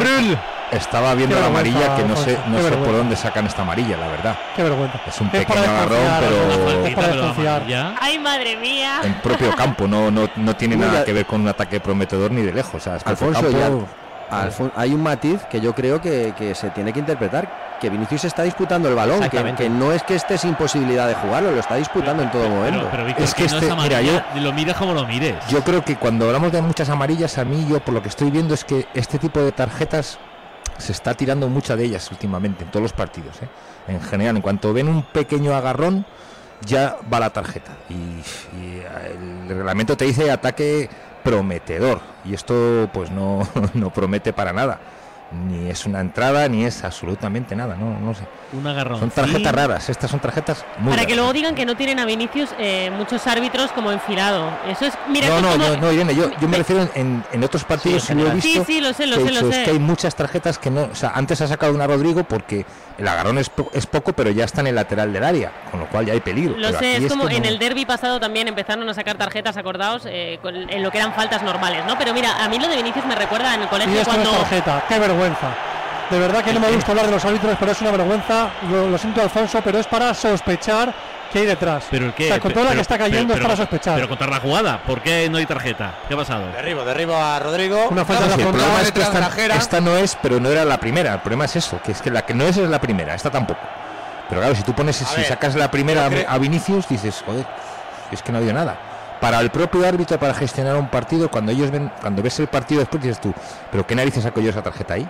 estaba viendo la amarilla que no sé, no sé por dónde sacan esta amarilla, la verdad. Qué vergüenza. Es un Es pequeño agarrón, pero Alfonso, es para pero desconfiar. amarilla. Ay, madre mía. en propio campo, no, no, no tiene Uy, nada ya- que ver con un ataque prometedor ni de lejos. O sea, es propio Alfonso, campo. Alfon- hay un matiz que yo creo que, que se tiene que interpretar, que Vinicius está disputando el balón, que, que no es que esté sin posibilidad de jugarlo, lo está disputando en todo momento. Pero, pero Víctor, Es que que no este- es mira, amarilla, lo mires como lo mires. Yo creo que cuando hablamos de muchas amarillas, a mí yo por lo que estoy viendo es que este tipo de tarjetas se está tirando mucha de ellas últimamente en todos los partidos. ¿eh? En general, en cuanto ven un pequeño agarrón, ya va la tarjeta. Y, y el reglamento te dice ataque prometedor. Y esto pues no, no promete para nada. Ni es una entrada, ni es absolutamente nada. No, no sé. Un agarrón. Son tarjetas raras. Estas son tarjetas muy Para que luego digan que no tienen a Vinicius eh, muchos árbitros como enfilado. Eso es. Mira, no, no, no, no, Irene, yo, yo me refiero en- en, otros partidos, Sí, sí, en lo he visto. Sí, sí, lo sé, lo que sé, lo sé. Es que hay muchas tarjetas que no. O sea, antes ha sacado una Rodrigo porque el agarrón es, po- es poco, pero ya está en el lateral del área, con lo cual ya hay peligro. Lo Pero sé, es como que en no- el derby pasado también empezaron a sacar tarjetas, acordados, eh, con- en lo que eran faltas normales, ¿no? Pero mira, a mí lo de Vinicius me recuerda en el Y colegio esto no cuando. es tarjeta, qué vergüenza. De verdad que no me gusta hablar de los árbitros, pero es una vergüenza. Lo, lo siento, Alfonso, pero es para sospechar que hay detrás. ¿Pero el qué? O sea, con toda la Pero- que está cayendo pero- es para pero- sospechar. Pero contar la jugada, ¿por qué no hay tarjeta? ¿Qué ha pasado? Derribo, derribo a Rodrigo. Una falta Sí, de el la problema es que esta, no es, pero no era la primera. El problema es eso, que es que la que no es es la primera, esta tampoco. Pero claro, si tú pones, si ver, sacas la primera a Vinicius, dices, joder, es que no ha habido nada. Para el propio árbitro, para gestionar un partido, cuando ellos ven, cuando ves el partido después dices tú, pero qué narices saco yo esa tarjeta ahí.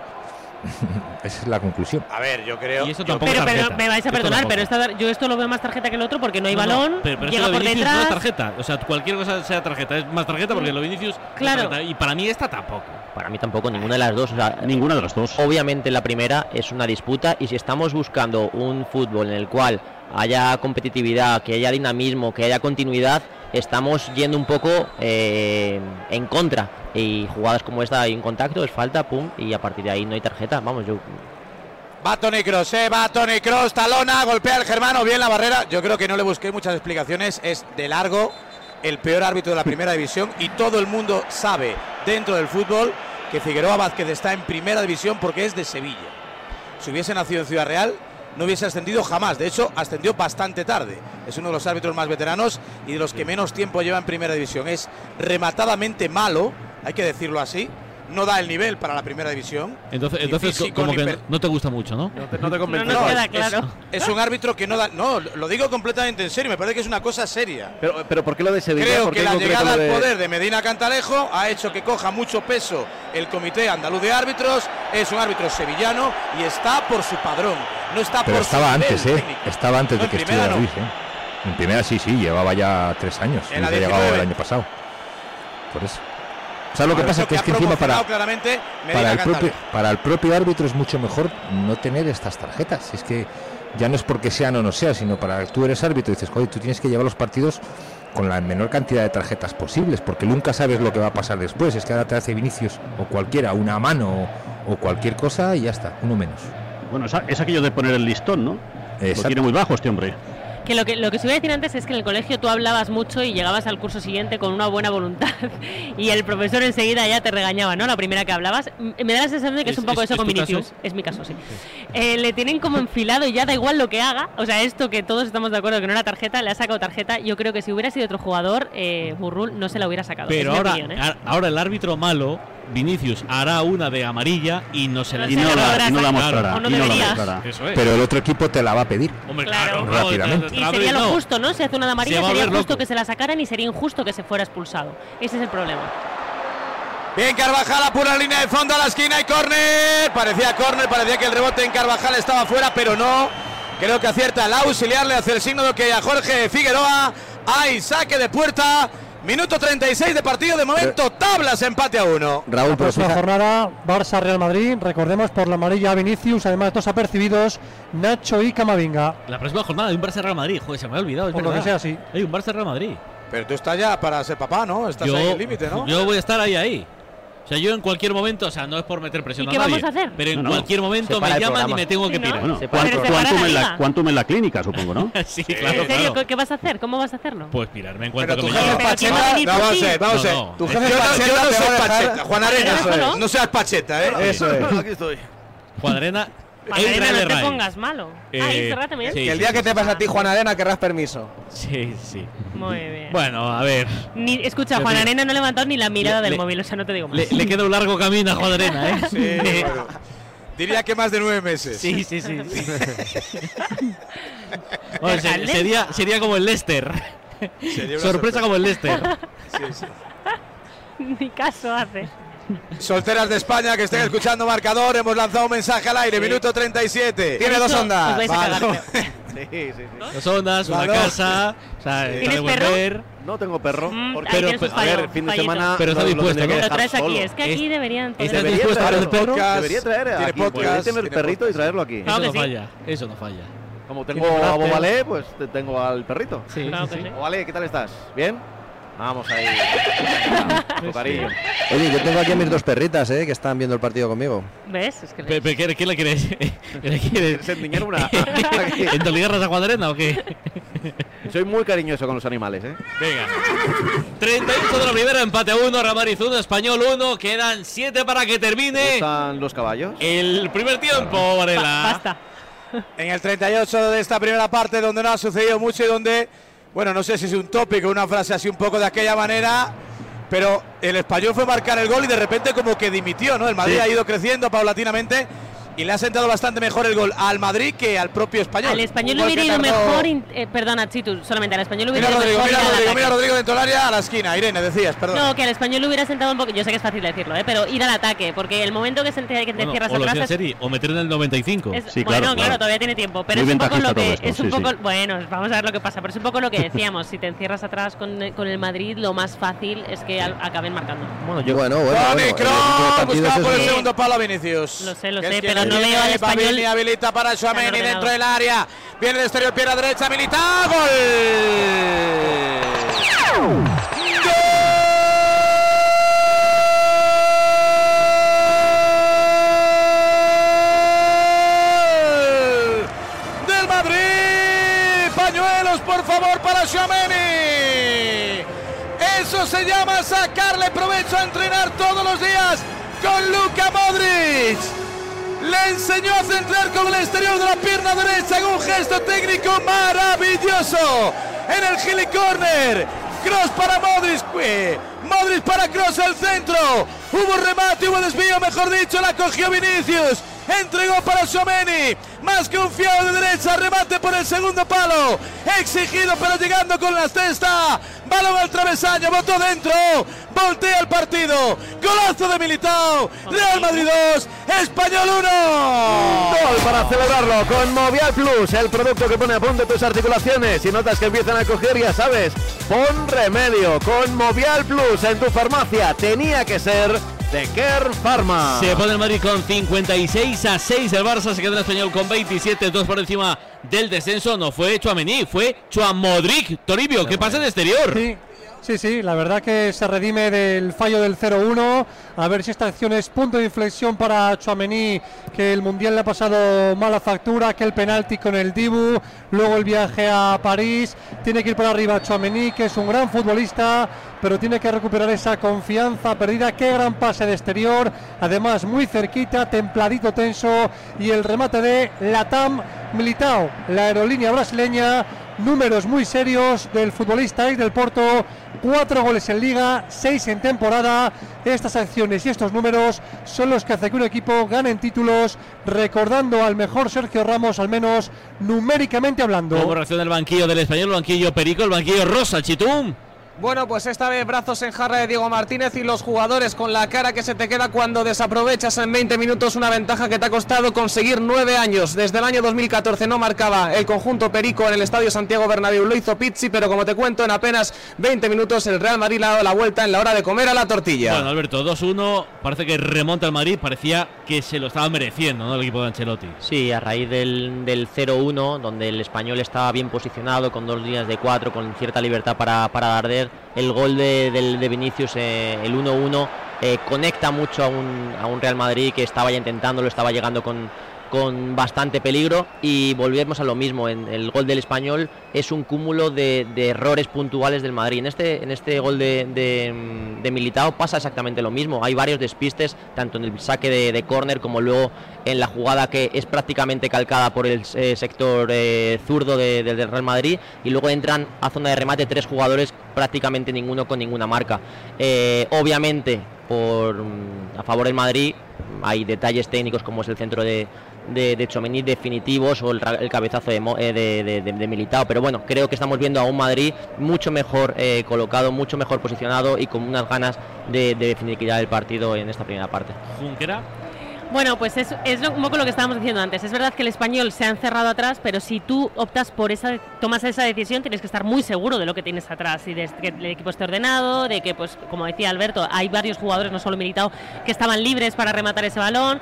Esa es la conclusión. A ver, yo creo. Y eso yo- Pero, me vais a Esto perdonar, tampoco. pero esta- yo esto lo veo más tarjeta que el otro porque no hay No, no, balón, pero, pero llega por Vinicius no detrás. es tarjeta. O sea, cualquier cosa sea tarjeta. Es más tarjeta porque lo Vinicius. Claro. tarjeta. Y para mí esta tampoco. Para mí tampoco, ninguna de las dos. O sea, Ninguna de las dos. Obviamente la primera es una disputa y si estamos buscando un fútbol en el cual haya competitividad, que haya dinamismo, que haya continuidad, estamos yendo un poco eh, en contra. Y jugadas como esta hay un contacto, es falta, pum, y a partir de ahí no hay tarjeta. Vamos, yo Va Tony Cross, eh, va Tony Cross, talona, golpea al germano, bien la barrera. Yo creo que no le busqué muchas explicaciones. Es de largo el peor árbitro de la primera división y todo el mundo sabe dentro del fútbol que Figueroa Vázquez está en primera división porque es de Sevilla. Si hubiese nacido en Ciudad Real, no hubiese ascendido jamás. De hecho, ascendió bastante tarde. Es uno de los árbitros más veteranos y de los que menos tiempo lleva en primera división. Es rematadamente malo, hay que decirlo así. No da el nivel para la primera división. Entonces, entonces físico, como que no, no te gusta mucho, ¿no? No te, no te convence. No queda es- claro. Es, un árbitro que no da. No, lo digo completamente en serio, me parece que es una cosa seria. Pero, pero ¿por qué lo de Sevilla? Creo ¿Por qué que la llegada al de- poder de Medina Cantalejo ha hecho que coja mucho peso el Comité Andaluz de Árbitros. Es un árbitro sevillano y está por su padrón. No está Pero por su estaba nivel antes, ¿eh? técnico. Estaba antes No, de que estuviera no. Ruiz, ¿eh? En primera sí, sí, llevaba ya tres años. En la llegado 19. el año pasado. Por eso. ¿Sabes lo que pasa? Que es que encima para, claramente el, propio, Cantalejo. para el propio árbitro es mucho mejor no tener estas tarjetas. Es que ya no es porque sean o no sea, sino para tú eres árbitro y dices, joder, tú tienes que llevar los partidos con la menor cantidad de tarjetas posibles, porque nunca sabes lo que va a pasar después. Es que ahora te hace Vinicius o cualquiera, una mano o, o cualquier cosa y ya está, uno menos. Bueno, es, aquello de poner el listón, ¿no? Lo Exacto. tiene muy bajo este hombre. Que lo que lo que os iba a decir antes es que en el colegio tú hablabas mucho y llegabas al curso siguiente con una buena voluntad y el profesor enseguida ya te regañaba, ¿no? La primera que hablabas. Me da la sensación de que es, ¿Es- un poco es- eso es con Vinicius. Es mi caso, sí. Eh, le tienen como enfilado y ya da igual lo que haga. O sea, esto que todos estamos de acuerdo que no era tarjeta, le ha sacado tarjeta. Yo creo que si hubiera sido otro jugador, eh, Burrul no se la hubiera sacado. Pero ahora, opinión, ¿eh? ahora el árbitro malo, Vinicius, hará una de amarilla y no se la Y no la- y no la mostrará, O no y no la debería. mostrará. Eso es. Pero el otro equipo te la va a pedir. Hombre, Claro. claro, Rápidamente. Y sería lo justo, ¿no? Si hace una de amarilla a sería justo loco. que se la sacaran y sería injusto que se fuera expulsado. Ese es el problema. Bien, Carvajal apura la línea de fondo a la esquina y córner. Parecía córner, parecía que el rebote en Carvajal estaba fuera, pero no. Creo que acierta el auxiliar, le hace el signo de que a Jorge Figueroa. Hay saque de puerta. Minuto 36 de partido. De momento, tablas, empate a uno. Raúl, pero próxima jornada, Barça-Real Madrid. Recordemos por la amarilla a Vinicius, además dos apercibidos, Nacho y Camavinga. La próxima jornada hay un Barça Real Madrid. Joder, se me ha olvidado. Es Por lo que sea, sí. Hay un Barça Real Madrid. Pero tú estás ya para ser papá, ¿no? Estás ahí en el límite, ¿no? yo voy a estar ahí, ahí. O sea, yo en cualquier momento, o sea, no es por meter presión ¿Y a qué nadie, vamos a hacer? pero en No, no. cualquier momento me el llaman y programa. me tengo que Sí, ¿no? pirar. Bueno, Se cuantum, la en la, liga. en la clínica, supongo, ¿no? sí, claro, ¿En serio? claro. ¿Qué vas a hacer? ¿Cómo vas a hacerlo? Pues pirarme en cuanto Pero que tu me jefe llamen. Pero ¿quién va a Pacheta. venir No, por vamos ti? a ver, vamos a. No, no. Tu Yo jefe no, yo Pacheta no te va soy a dejar- Pacheta. Juan Arena, Eso es. no seas Pacheta, ¿eh? Eso es. Aquí estoy. Juan Arena, Israel no te pongas malo. ah, Eh, Israel también. sí, Que el día sí, que te pase a ti, Juan Arena, querrás permiso. Sí, sí. Muy bien. Bueno, a ver. Ni, escucha, Juan le- Arena no ha levantado ni la mirada le- del le- móvil, o sea, no te digo más. Le, le queda un largo camino a Juan Arena, ¿eh? Sí, bueno. Diría que más de nueve meses. Sí, sí, sí. sí. Bueno, sería, sería como el Leicester. Sería una sorpresa como el Leicester. Sí, sí. Ni caso hace. Solteras de España que estén escuchando marcador, hemos lanzado un mensaje al aire, minuto 37. Tiene dos ondas. os Vale. cagar. Sí, sí, sí. Dos ondas, una dos. casa. O sea, Sí. ¿Tienes perro? No tengo perro. Mm, porque- pero, pues, un a ver, fallo, fin de fallito. semana. Pero está lo- lo dispuesto. Lo dejar traes aquí, es que aquí deberían. ¿Estás Debería dispuesto a traer el perro? Podcast, Debería traer tiene aquí. podcast, Debería tener tiene perrito y podcast. traerlo aquí. Claro Eso no sí. falla. Eso no falla. Como tengo a. Bobalé, pues te tengo al perrito. Sí, Claro sí, sí. sí. Bobalé, ¿qué tal estás? ¿Bien? Vamos ahí. Venga, cariño. Oye, yo tengo aquí a mis dos perritas, ¿eh? Que están viendo el partido conmigo. ¿Ves? Es que pe- ¿Qué, qué le quieres? ¿Qué le quieres? ¿Quieres endiñar una? ¿Entoligarras a Juan Arena o qué? Soy muy cariñoso con los animales, ¿eh? Venga. 38 de la primera, empate 1, Ramariz 1, Español 1. Quedan 7 para que termine ¿Están los caballos? el primer tiempo, Varela. Basta. En el 38 de esta primera parte donde no ha sucedido mucho y donde, bueno, no sé si es un tópico, una frase así un poco de aquella manera, pero el español fue marcar el gol y de repente como que dimitió, ¿no? El Madrid Sí. ha ido creciendo paulatinamente y le ha sentado bastante mejor el gol al Madrid que al propio español. Al español gol hubiera ido mejor. eh, perdona, Chitu, solamente al español hubiera Mira ido Rodrigo, mejor. mira Rodrigo, mira Rodrigo dentro del área a la esquina. Irene, decías, perdón. No, que al español le hubiera sentado un poco. Yo sé que es fácil decirlo, ¿eh? pero ir al ataque, porque el momento que, se te, que te Bueno, cierras o atrás. serie, o meter en el 95. es- Sí, bueno, claro, claro. todavía tiene tiempo, pero Muy es un poco lo que esto, es un sí, poco sí. bueno, vamos a ver lo que pasa, pero es un poco lo que decíamos, si te encierras atrás con, con el Madrid, lo más fácil es que al- acaben marcando. Bueno, yo, bueno, bueno. Toni bueno, el del partido buscaba por el segundo palo a Vinicius. Lo sé, lo sé, pero no veo al español habilita para ordenado. dentro del área. Viene de exterior, pierna derecha, Militao, gol. ¡Gol! Del Madrid. Pañuelos, por favor, para Suameni. Eso se llama sacarle provecho a entrenar todos los días con Luka Modric. Enseñó a centrar con el exterior de la pierna derecha en un gesto técnico maravilloso. En el Gili Corner. Cross para Modric. eh, Modric para Cross al centro. Hubo remate, hubo desvío, mejor dicho, la cogió Vinicius. Entregó para Someni. Más confiado de derecha. Remate por el segundo palo. Exigido, pero llegando con la cesta. Balón al travesaño. Botó dentro. Voltea el partido. Golazo de Militao. Real Madrid 2. Español 1. Gol para celebrarlo con Movial Plus, el producto que pone a punto tus articulaciones. Si notas que empiezan a coger, ya sabes, pon remedio con Movial Plus en tu farmacia. Tenía que ser de Care Pharma. Se pone el Madrid con 56 a 6. El Barça se queda en el español con 27, dos por encima del descenso. No fue Chuamení, fue Chuamodric. Toribio, ¿qué pasa en exterior? Sí, sí, sí, la verdad que se redime del fallo del 0-1. A ver si esta acción es punto de inflexión para Chouameni, que el Mundial le ha pasado mala factura, aquel penalti con el Dibu, luego el viaje a París. Tiene que ir por arriba Chouameni, que es un gran futbolista, pero tiene que recuperar esa confianza perdida. Qué gran pase de exterior, además muy cerquita, templadito, tenso. Y el remate de Latam Militao, la aerolínea brasileña números muy serios del futbolista ex del Porto. Cuatro goles en liga, seis en temporada. Estas acciones y estos números son los que hacen que un equipo gane en títulos, recordando al mejor Sergio Ramos, al menos numéricamente hablando. Como reacción del banquillo del español, el banquillo Perico, el banquillo Rosa, Chitum. Bueno, pues esta vez brazos en jarra de Diego Martínez y los jugadores con la cara que se te queda cuando desaprovechas en 20 minutos una ventaja que te ha costado conseguir nueve años. Desde el año 2014 no marcaba el conjunto Perico en el Estadio Santiago Bernabéu. Lo hizo Pizzi, pero como te cuento, en apenas 20 minutos el Real Madrid le ha dado la vuelta en la hora de comer a la tortilla. Bueno, Alberto, 2-1. Parece que remonta el Madrid. Parecía que se lo estaba mereciendo, ¿no? El equipo de Ancelotti. Sí, a raíz del, del 0-1, donde el español estaba bien posicionado, con dos líneas de cuatro, con cierta libertad para, para arder, el gol de, del- de Vinicius, eh, el 1-1, eh, conecta mucho a un, a un Real Madrid que estaba ya intentándolo, estaba llegando con, con bastante peligro y volvemos a lo mismo. En el gol del español es un cúmulo de, de errores puntuales del Madrid. En este, en este gol de, de, de, Militao pasa exactamente lo mismo. Hay varios despistes, tanto en el saque de, de córner como luego en la jugada que es prácticamente calcada por el eh, sector eh, zurdo del Real Madrid y luego entran a zona de remate tres jugadores, prácticamente ninguno con ninguna marca. Eh, obviamente, por, a favor del Madrid hay detalles técnicos como es el centro de, de, de Chomení definitivos o el, el cabezazo de, eh, de, de, de, Militao. Pero bueno, creo que estamos viendo a un Madrid mucho mejor eh, colocado, mucho mejor posicionado y con unas ganas de, definir ya el partido en esta primera parte. Junquera. Bueno, pues es, es un poco lo que estábamos diciendo antes. Es verdad que el español se ha encerrado atrás, pero si tú optas por esa, tomas esa decisión, tienes que estar muy seguro de lo que tienes atrás y de que el equipo esté ordenado, de que, pues, como decía Alberto, hay varios jugadores, no solo militados, que estaban libres para rematar ese balón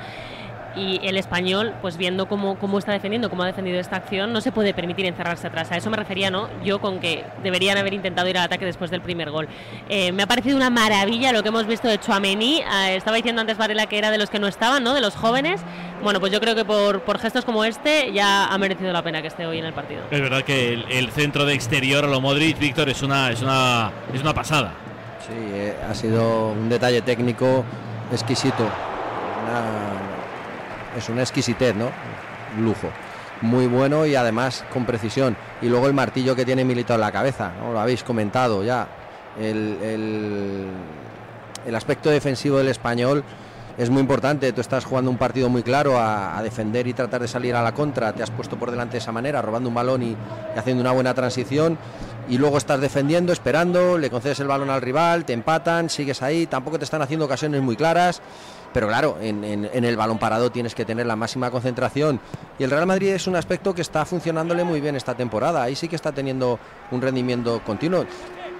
y el español, pues viendo cómo, cómo está defendiendo, cómo ha defendido esta acción, no se puede permitir encerrarse atrás. A eso me refería, ¿no? Yo con que deberían haber intentado ir al ataque después del primer gol. Eh, me ha parecido una maravilla lo que hemos visto de Chouameni. Eh, estaba diciendo antes Varela que era de los que no estaban, ¿no? De los jóvenes. Bueno, pues yo creo que por, por, gestos como este ya ha merecido la pena que esté hoy en el partido. Es verdad que el, el centro de exterior a lo Modric, Víctor, es una, es una, es una pasada. Sí, eh, ha sido un detalle técnico exquisito. Una es una exquisitez, ¿no? Lujo. Muy bueno y además con precisión. Y luego el martillo que tiene Milito en la cabeza. Lo habéis comentado ya. El, el, aspecto defensivo del español es muy importante. Tú estás jugando un partido muy claro a, defender y tratar de salir a la contra. Te has puesto por delante de esa manera, robando un balón y, haciendo una buena transición. Y luego estás defendiendo, esperando, le concedes el balón al rival, te empatan, sigues ahí. Tampoco te están haciendo ocasiones muy claras. Pero claro, en, el balón parado tienes que tener la máxima concentración. Y el Real Madrid es un aspecto que está funcionándole muy bien esta temporada. Ahí sí que está teniendo un rendimiento continuo.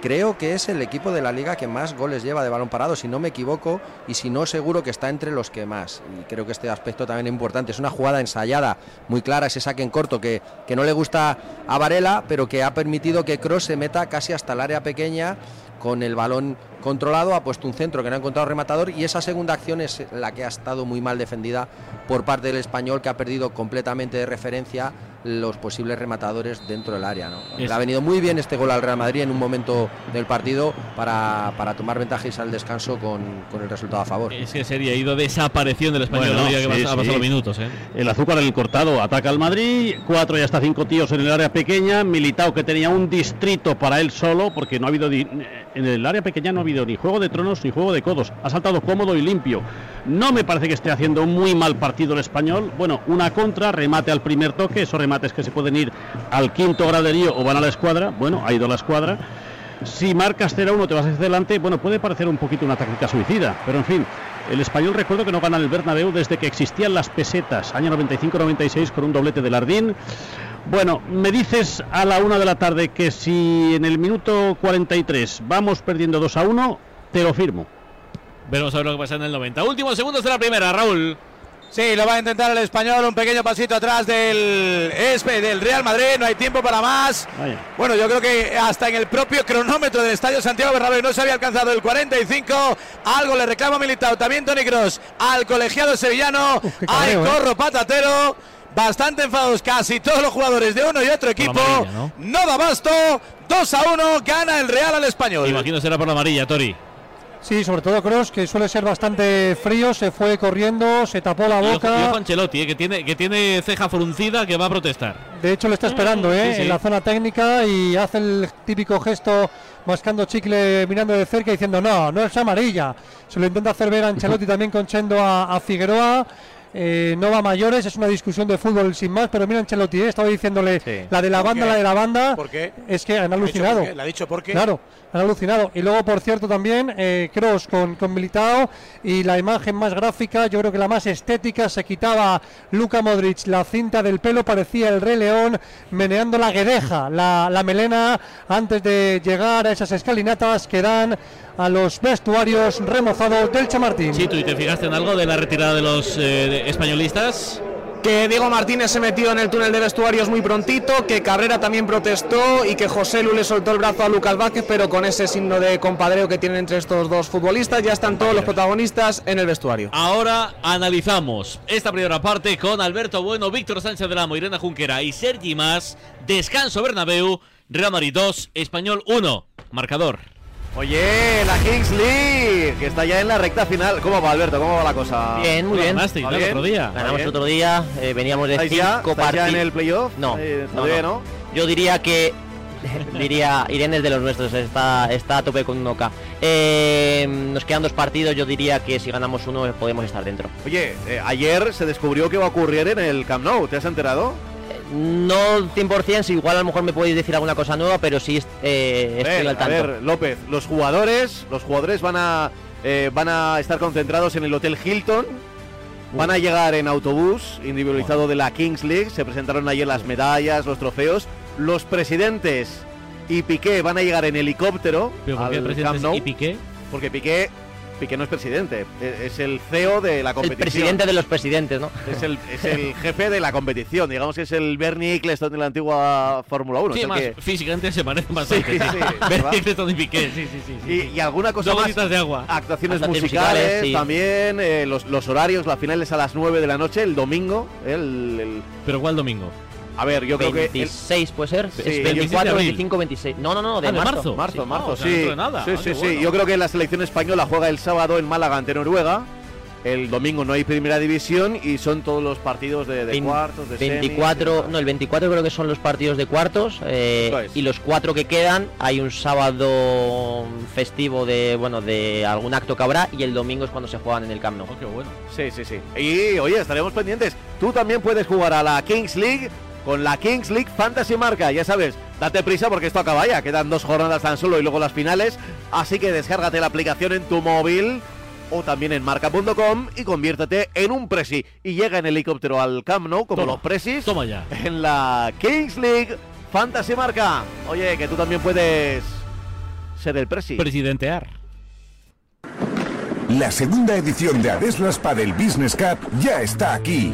Creo que es el equipo de la liga que más goles lleva de balón parado, si no me equivoco, y si no, seguro que está entre los que más. Y creo que este aspecto también es importante. Es una jugada ensayada, muy clara, ese saque en corto que, que no le gusta a Varela, pero que ha permitido que Cross se meta casi hasta el área pequeña con el balón controlado, ha puesto un centro que no ha encontrado rematador y esa segunda acción es la que ha estado muy mal defendida por parte del español que ha perdido completamente de referencia los posibles rematadores dentro del área. ¿no? Le ha venido muy bien este gol al Real Madrid en un momento del partido para, para tomar ventajas al descanso con, con, el resultado a favor. Es que sería ido desaparición del español bueno, que sí, ha pasado sí. minutos. ¿eh? El azúcar en el cortado ataca al Madrid, cuatro y hasta cinco tíos en el área pequeña, Militao que tenía un distrito para él solo porque no ha habido en el área pequeña no ha habido ni juego de tronos ni juego de codos, ha saltado cómodo y limpio. No me parece que esté haciendo un muy mal partido el español. Bueno, una contra, remate al primer toque, esos remates que se pueden ir al quinto graderío o van a la escuadra. Bueno, ha ido a la escuadra. Si marcas 0-1 te vas hacia adelante, bueno, puede parecer un poquito una táctica suicida, pero en fin, el español recuerdo que no gana el Bernabéu desde que existían las pesetas, año 95-96 con un doblete de Lardín. Bueno, me dices a la una de la tarde que si en el minuto 43 vamos perdiendo 2 a 1, te lo firmo. Veremos a ver lo que pasa en el 90. Últimos segundos de la primera, Raúl. Sí, lo va a intentar el español, un pequeño pasito atrás del del Real Madrid, no hay tiempo para más. Vaya. Bueno, yo creo que hasta en el propio cronómetro del Estadio Santiago Bernabéu no se había alcanzado el 45. Algo le reclama Militao, también Tony Cross al colegiado sevillano. Uf, hay corro patatero. Bastante enfadados casi todos los jugadores de uno y otro equipo. Amarilla, ¿no? no da basto. 2 a 1 gana el Real al español. Imagino será por la amarilla, Tori. Sí, sobre todo Cross, que suele ser bastante frío, se fue corriendo, se tapó la boca. Y ojo, Ancelotti, eh, que, tiene, que tiene ceja fruncida, que va a protestar. De hecho, le está esperando ¿eh? Sí, sí. en la zona técnica y hace el típico gesto mascando chicle, mirando de cerca, diciendo no, no es amarilla. Se lo intenta hacer ver a Ancelotti también conchendo a, a Figueroa. Eh, no va a mayores, es una discusión de fútbol sin más, pero mira Ancelotti, eh, estaba diciéndole sí. la de la banda, la de la banda. ¿Por qué? Es que han alucinado. ¿Le ha dicho por qué? Claro, han alucinado. Y luego, por cierto, también eh, con, con Militao y la imagen más gráfica, yo creo que la más estética, se quitaba Luka Modric la cinta del pelo, parecía el Rey León meneando la guedeja, la, la melena, antes de llegar a esas escalinatas que dan a los vestuarios remozados del Chamartín. Sí, tú y te fijaste en algo de la retirada de los eh, españolistas. Que Diego Martínez se metió en el túnel de vestuarios muy prontito, que Cabrera también protestó y que José Lu le soltó el brazo a Lucas Vázquez, pero con ese signo de compadreo que tienen entre estos dos futbolistas ya están todos los protagonistas en el vestuario. Ahora analizamos esta primera parte con Alberto Bueno, Víctor Sánchez de Lamo, Irene Junquera y Sergi Más. Descanso Bernabéu, Real Madrid 2, Español 1. Marcador. Oye, la Kings League, que está ya en la recta final. ¿Cómo va, Alberto? ¿Cómo va la cosa? Bien, muy bien. El otro día. Ganamos otro día, eh, veníamos de ¿Estáis ya? cinco ¿Estáis ya partidos. en el playoff? No, Eh, no, no. no. Yo diría que diría Irene es de los nuestros, está, está a tope con OK. Eh, nos quedan dos partidos, yo diría que si ganamos uno podemos estar dentro. Oye, ayer se descubrió que va a ocurrir en el Camp Nou. ¿Te has enterado? No 100%, si igual a lo mejor me podéis decir alguna cosa nueva, pero sí eh, estoy ver, al a ver, López, los jugadores, los jugadores van a eh, van a estar concentrados en el Hotel Hilton. Van a llegar en autobús individualizado de la Kings League. Se presentaron ayer las medallas, los trofeos. Los presidentes y Piqué van a llegar en helicóptero ¿Pero por qué al presidentes Camp Nou. y Piqué? Porque Piqué, Piqué no es presidente, e- es el CEO de la El competición. presidente de los presidentes, ¿no? Es el, es el jefe de la competición, digamos que es el Bernie Eccleston de la antigua Fórmula 1. Sí, es el más que- físicamente se parecen bastante. sí, sí. Ver Eccleston y Piqué, sí, sí, sí. sí. Y, y alguna cosa Dos más. gotitas de agua. Actuaciones Actuaciones musicales, musicales, sí. también, eh, los, los horarios, la final es a las 9 de la noche, el domingo. El, el- ¿Pero cuál domingo? A ver, yo creo que... el- 26 puede ser, Sí, es yo- 24, abril. 25, 26. No, no, no, de, Ah, de marzo. marzo. Marzo, Sí. marzo, o sea, sí. nada. Sí, Ah, sí, qué sí. bueno. Yo creo que la selección española juega el sábado en Málaga ante Noruega. El domingo no hay primera división y son todos los partidos de, cuartos, de semis, 24, de- no, el 24 creo que son los partidos de cuartos eh, es. y los cuatro que quedan hay un sábado festivo de bueno de algún acto que habrá y el domingo es cuando se juegan en el Camp Nou. Oh, qué bueno. Sí, sí, sí. Y oye, estaremos pendientes. Tú también puedes jugar a la Kings League con la Kings League Fantasy Marca. Ya sabes, date prisa porque esto acaba ya. Quedan dos jornadas tan solo y luego las finales. Así que descárgate la aplicación en tu móvil o también en marca.com y conviértete en un presi. Y llega en helicóptero al Camp Nou como Toma, los presis Toma ya. en la Kings League Fantasy Marca. Oye, que tú también puedes ser el presi. Presidentear. La segunda edición de Adeslas Padel Business Cup ya está aquí.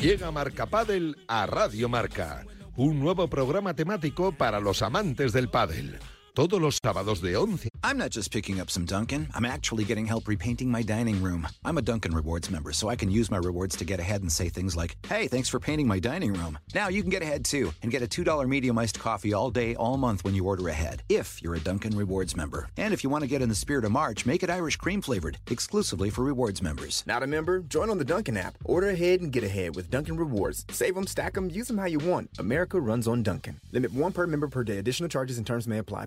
Llega Marca Padel a Radio Marca, un nuevo programa temático para los amantes del pádel. Todos los sábados de 11 I'm not just picking up some Dunkin'. I'm actually getting help repainting my dining room. I'm a Dunkin' Rewards member, so I can use my rewards to get ahead and say things like, hey, thanks for painting my dining room. Now you can get ahead too and get a $2 medium iced coffee all day, all month when you order ahead, if you're a Dunkin' Rewards member. And if you want to get in the spirit of March, make it Irish cream flavored, exclusively for rewards members. Not a member? Join on the Dunkin' app. Order ahead and get ahead with Dunkin' Rewards. Save them, stack them, use them how you want. America runs on Dunkin'. Limit one per member per day. Additional charges and terms may apply.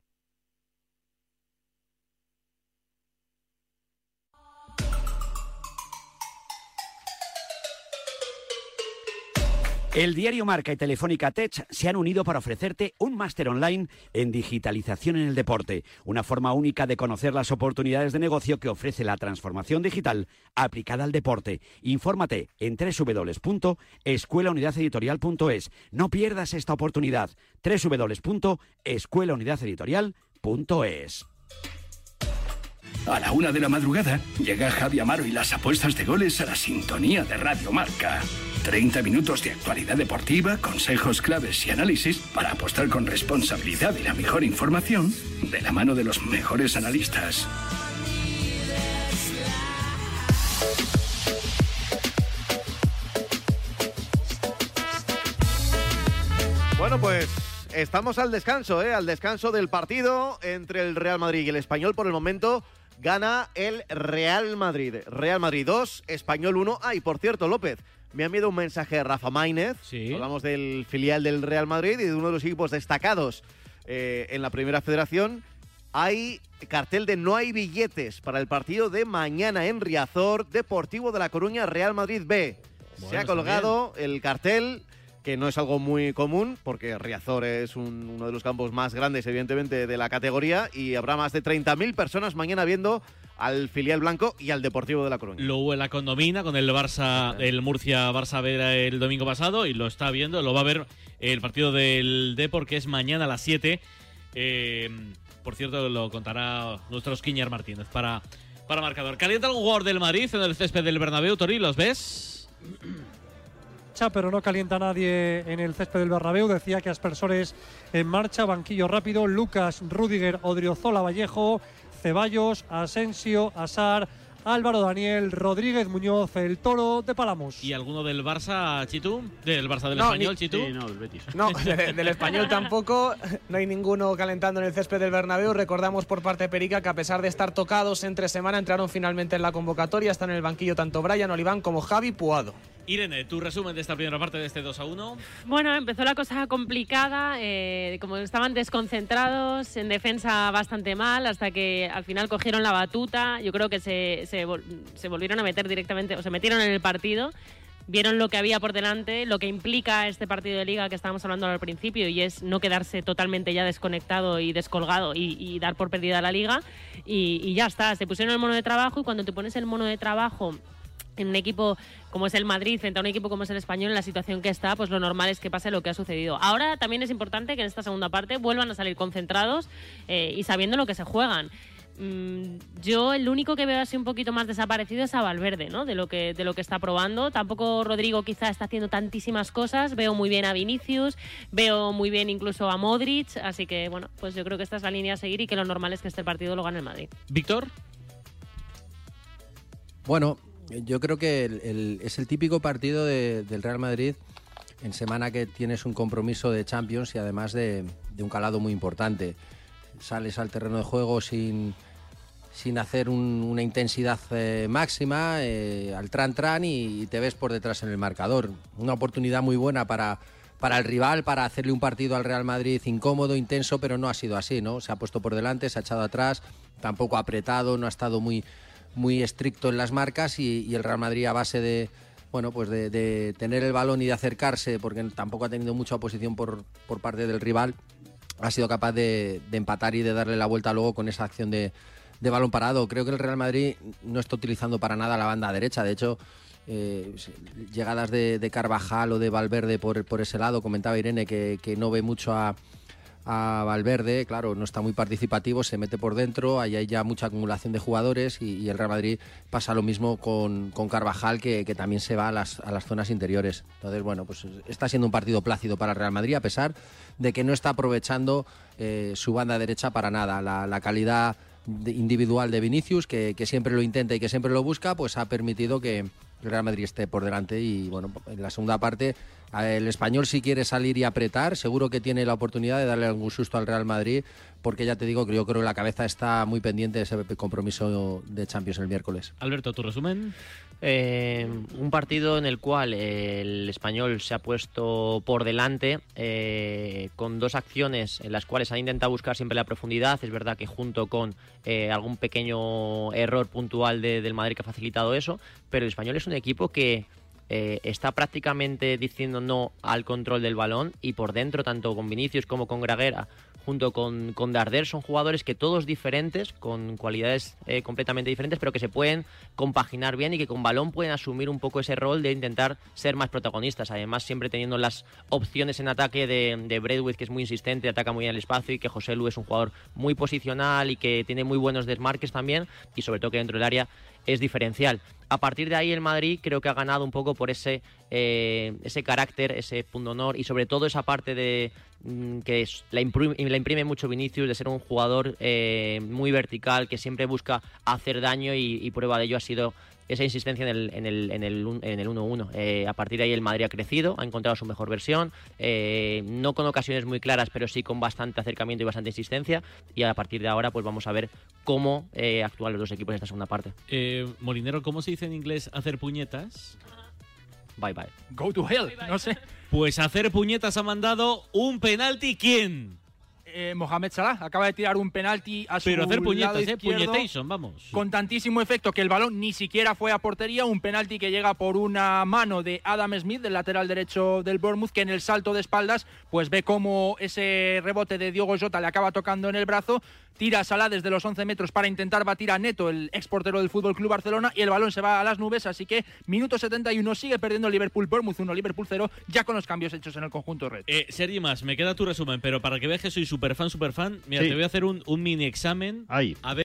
El diario Marca y Telefónica Tech se han unido para ofrecerte un máster online en digitalización en el deporte, una forma única de conocer las oportunidades de negocio que ofrece la transformación digital aplicada al deporte. Infórmate en www.escuelaunidadeditorial.es. No pierdas esta oportunidad. www.escuelaunidadeditorial.es. A la una de la madrugada llega Javi Amaro y las apuestas de goles a la sintonía de Radio Marca. 30 minutos de actualidad deportiva, consejos claves y análisis para apostar con responsabilidad y la mejor información de la mano de los mejores analistas. Bueno, pues estamos al descanso, ¿eh? Al descanso del partido entre el Real Madrid y el Español. Por el momento gana el Real Madrid. Real Madrid 2, Español 1. Ah, y por cierto, López, me ha enviado un mensaje de Rafa Maínez. Hablamos del filial del Real Madrid y de uno de los equipos destacados eh, en la primera federación. Hay cartel de no hay billetes para el partido de mañana en Riazor, Deportivo de La Coruña, Real Madrid B. Se Bueno, ha está colgado el cartel que no es algo muy común, porque Riazor es un- uno de los campos más grandes, evidentemente, de la categoría, y habrá más de 30.000 personas mañana viendo al filial blanco y al Deportivo de La Coruña. Lo hubo en la condomina con el Barça, el Murcia-Barça Vera el domingo pasado y lo está viendo, lo va a ver el partido del Depor que es mañana a las 7. Eh, por cierto, lo contará nuestro Skiñer Martínez para, para marcador. ¿Calienta algún jugador del Madrid en el césped del Bernabéu, Tori? ¿Los ves? pero no calienta nadie en el césped del Bernabéu. Decía que aspersores en marcha, banquillo rápido, Lucas, Rudiger, Odriozola, Vallejo, Ceballos, Asensio, Asar, Álvaro Daniel, Rodríguez Muñoz, el Toro de Palamos. ¿Y alguno del Barça, Chitu? ¿Del Barça del No, Español, ni- Chitu? Sí, no, del Betis. No, de- del español tampoco. No hay ninguno calentando en el césped del Bernabéu. Recordamos por parte de Perica que a pesar de estar tocados entre semana entraron finalmente en la convocatoria. Están en el banquillo tanto Brian Oliván como Javi Puado. Irene, tu resumen de esta primera parte de este 2 a 1. Bueno, empezó la cosa complicada, eh, como estaban desconcentrados, en defensa bastante mal, hasta que al final cogieron la batuta. Yo creo que se, se vol- se volvieron a meter directamente, o se metieron en el partido, vieron lo que había por delante, lo que implica este partido de liga que estábamos hablando al principio, y es no quedarse totalmente ya desconectado y descolgado y, y dar por perdida la liga. Y, y ya está, se pusieron el mono de trabajo y cuando te pones el mono de trabajo en un equipo como es el Madrid frente a un equipo como es el Español en la situación que está, pues lo normal es que pase lo que ha sucedido. Ahora también es importante que en esta segunda parte vuelvan a salir concentrados eh, y sabiendo lo que se juegan. Mm, yo el único que veo así un poquito más desaparecido es a Valverde, ¿no? De lo que de lo que está probando. Tampoco Rodrigo quizá está haciendo tantísimas cosas. Veo muy bien a Vinicius, veo muy bien incluso a Modric, así que bueno, pues yo creo que esta es la línea a seguir y que lo normal es que este partido lo gane el Madrid. Víctor. Bueno, yo creo que el- el- es el típico partido de- del Real Madrid en semana que tienes un compromiso de Champions y además de, de un calado muy importante. Sales al terreno de juego sin, sin hacer un- una intensidad eh, máxima, eh, al tran-tran y, te ves por detrás en el marcador. Una oportunidad muy buena para, para el rival, para hacerle un partido al Real Madrid incómodo, intenso, pero no ha sido así, ¿no? Se ha puesto por delante, se ha echado atrás, tampoco ha apretado, no ha estado muy, muy estricto en las marcas y, y el Real Madrid a base de bueno pues de, de tener el balón y de acercarse porque tampoco ha tenido mucha oposición por, por parte del rival ha sido capaz de, empatar y de darle la vuelta luego con esa acción de, balón parado. Creo que el Real Madrid no está utilizando para nada la banda derecha. De hecho, eh, llegadas de, Carvajal o de Valverde por, por ese lado, comentaba Irene que, no ve mucho a, Valverde, claro, no está muy participativo, se mete por dentro, ahí hay ya mucha acumulación de jugadores y, el Real Madrid pasa lo mismo con, Carvajal, que, que también se va a las, a las zonas interiores. Entonces, bueno, pues está siendo un partido plácido para el Real Madrid, a pesar de que no está aprovechando eh, su banda derecha para nada. La, calidad individual de Vinicius, que, que siempre lo intenta y que siempre lo busca, pues ha permitido que Real Madrid esté por delante y bueno, en la segunda parte el español si quiere salir y apretar, seguro que tiene la oportunidad de darle algún susto al Real Madrid, porque ya te digo que yo creo que la cabeza está muy pendiente de ese compromiso de Champions el miércoles. Alberto, tu resumen. Eh, un partido en el cual el español se ha puesto por delante eh, con dos acciones en las cuales han intentado buscar siempre la profundidad. Es verdad que junto con eh, algún pequeño error puntual de- del Madrid que ha facilitado eso, pero el español es un equipo que eh, está prácticamente diciendo no al control del balón y por dentro, tanto con Vinicius como con Graguera, junto con, con Darder, son jugadores que todos diferentes, con cualidades eh, completamente diferentes, pero que se pueden compaginar bien y que con balón pueden asumir un poco ese rol de intentar ser más protagonistas. Además, siempre teniendo las opciones en ataque de, de que es muy insistente, ataca muy bien el espacio, y que José Lu es un jugador muy posicional y que tiene muy buenos desmarques también, y sobre todo que dentro del área es diferencial. A partir de ahí el Madrid creo que ha ganado un poco por ese, eh, ese carácter, ese punto honor y sobre todo esa parte de que es- la, imprime, la imprime mucho Vinicius de ser un jugador eh, muy vertical que siempre busca hacer daño y, y prueba de ello ha sido esa insistencia en el, en el, en el, en el 1-1. Eh, a partir de ahí el Madrid ha crecido, ha encontrado su mejor versión, eh, no con ocasiones muy claras, pero sí con bastante acercamiento y bastante insistencia. Y a partir de ahora pues vamos a ver cómo eh, actúan los dos equipos en esta segunda parte. Eh, Molinero, ¿cómo se dice en inglés hacer puñetas? Bye bye. Go to hell, no sé. Pues hacer puñetas ha mandado un penalti. ¿Quién? Eh, Mohamed Salah acaba de tirar un penalti a su Pero hacer lado puñetas, ¿eh? izquierdo, Puñetation, vamos. Con tantísimo efecto que el balón ni siquiera fue a portería. Un penalti que llega por una mano de Adam Smith, del lateral derecho del Bournemouth, que en el salto de espaldas, pues ve cómo ese rebote de Diogo Jota le acaba tocando en el brazo. Tira a Salah desde los 11 metros para intentar batir a Neto, el ex portero del Fútbol Club Barcelona, y el balón se va a las nubes. Así que minuto 71 sigue perdiendo Liverpool, Bournemouth 1, Liverpool 0, ya con los cambios hechos en el conjunto red. Eh, Sergi más, me queda tu resumen, pero para que veas que soy súper fan, súper fan, mira, Sí. te voy a hacer un, un mini examen. Ahí. A ver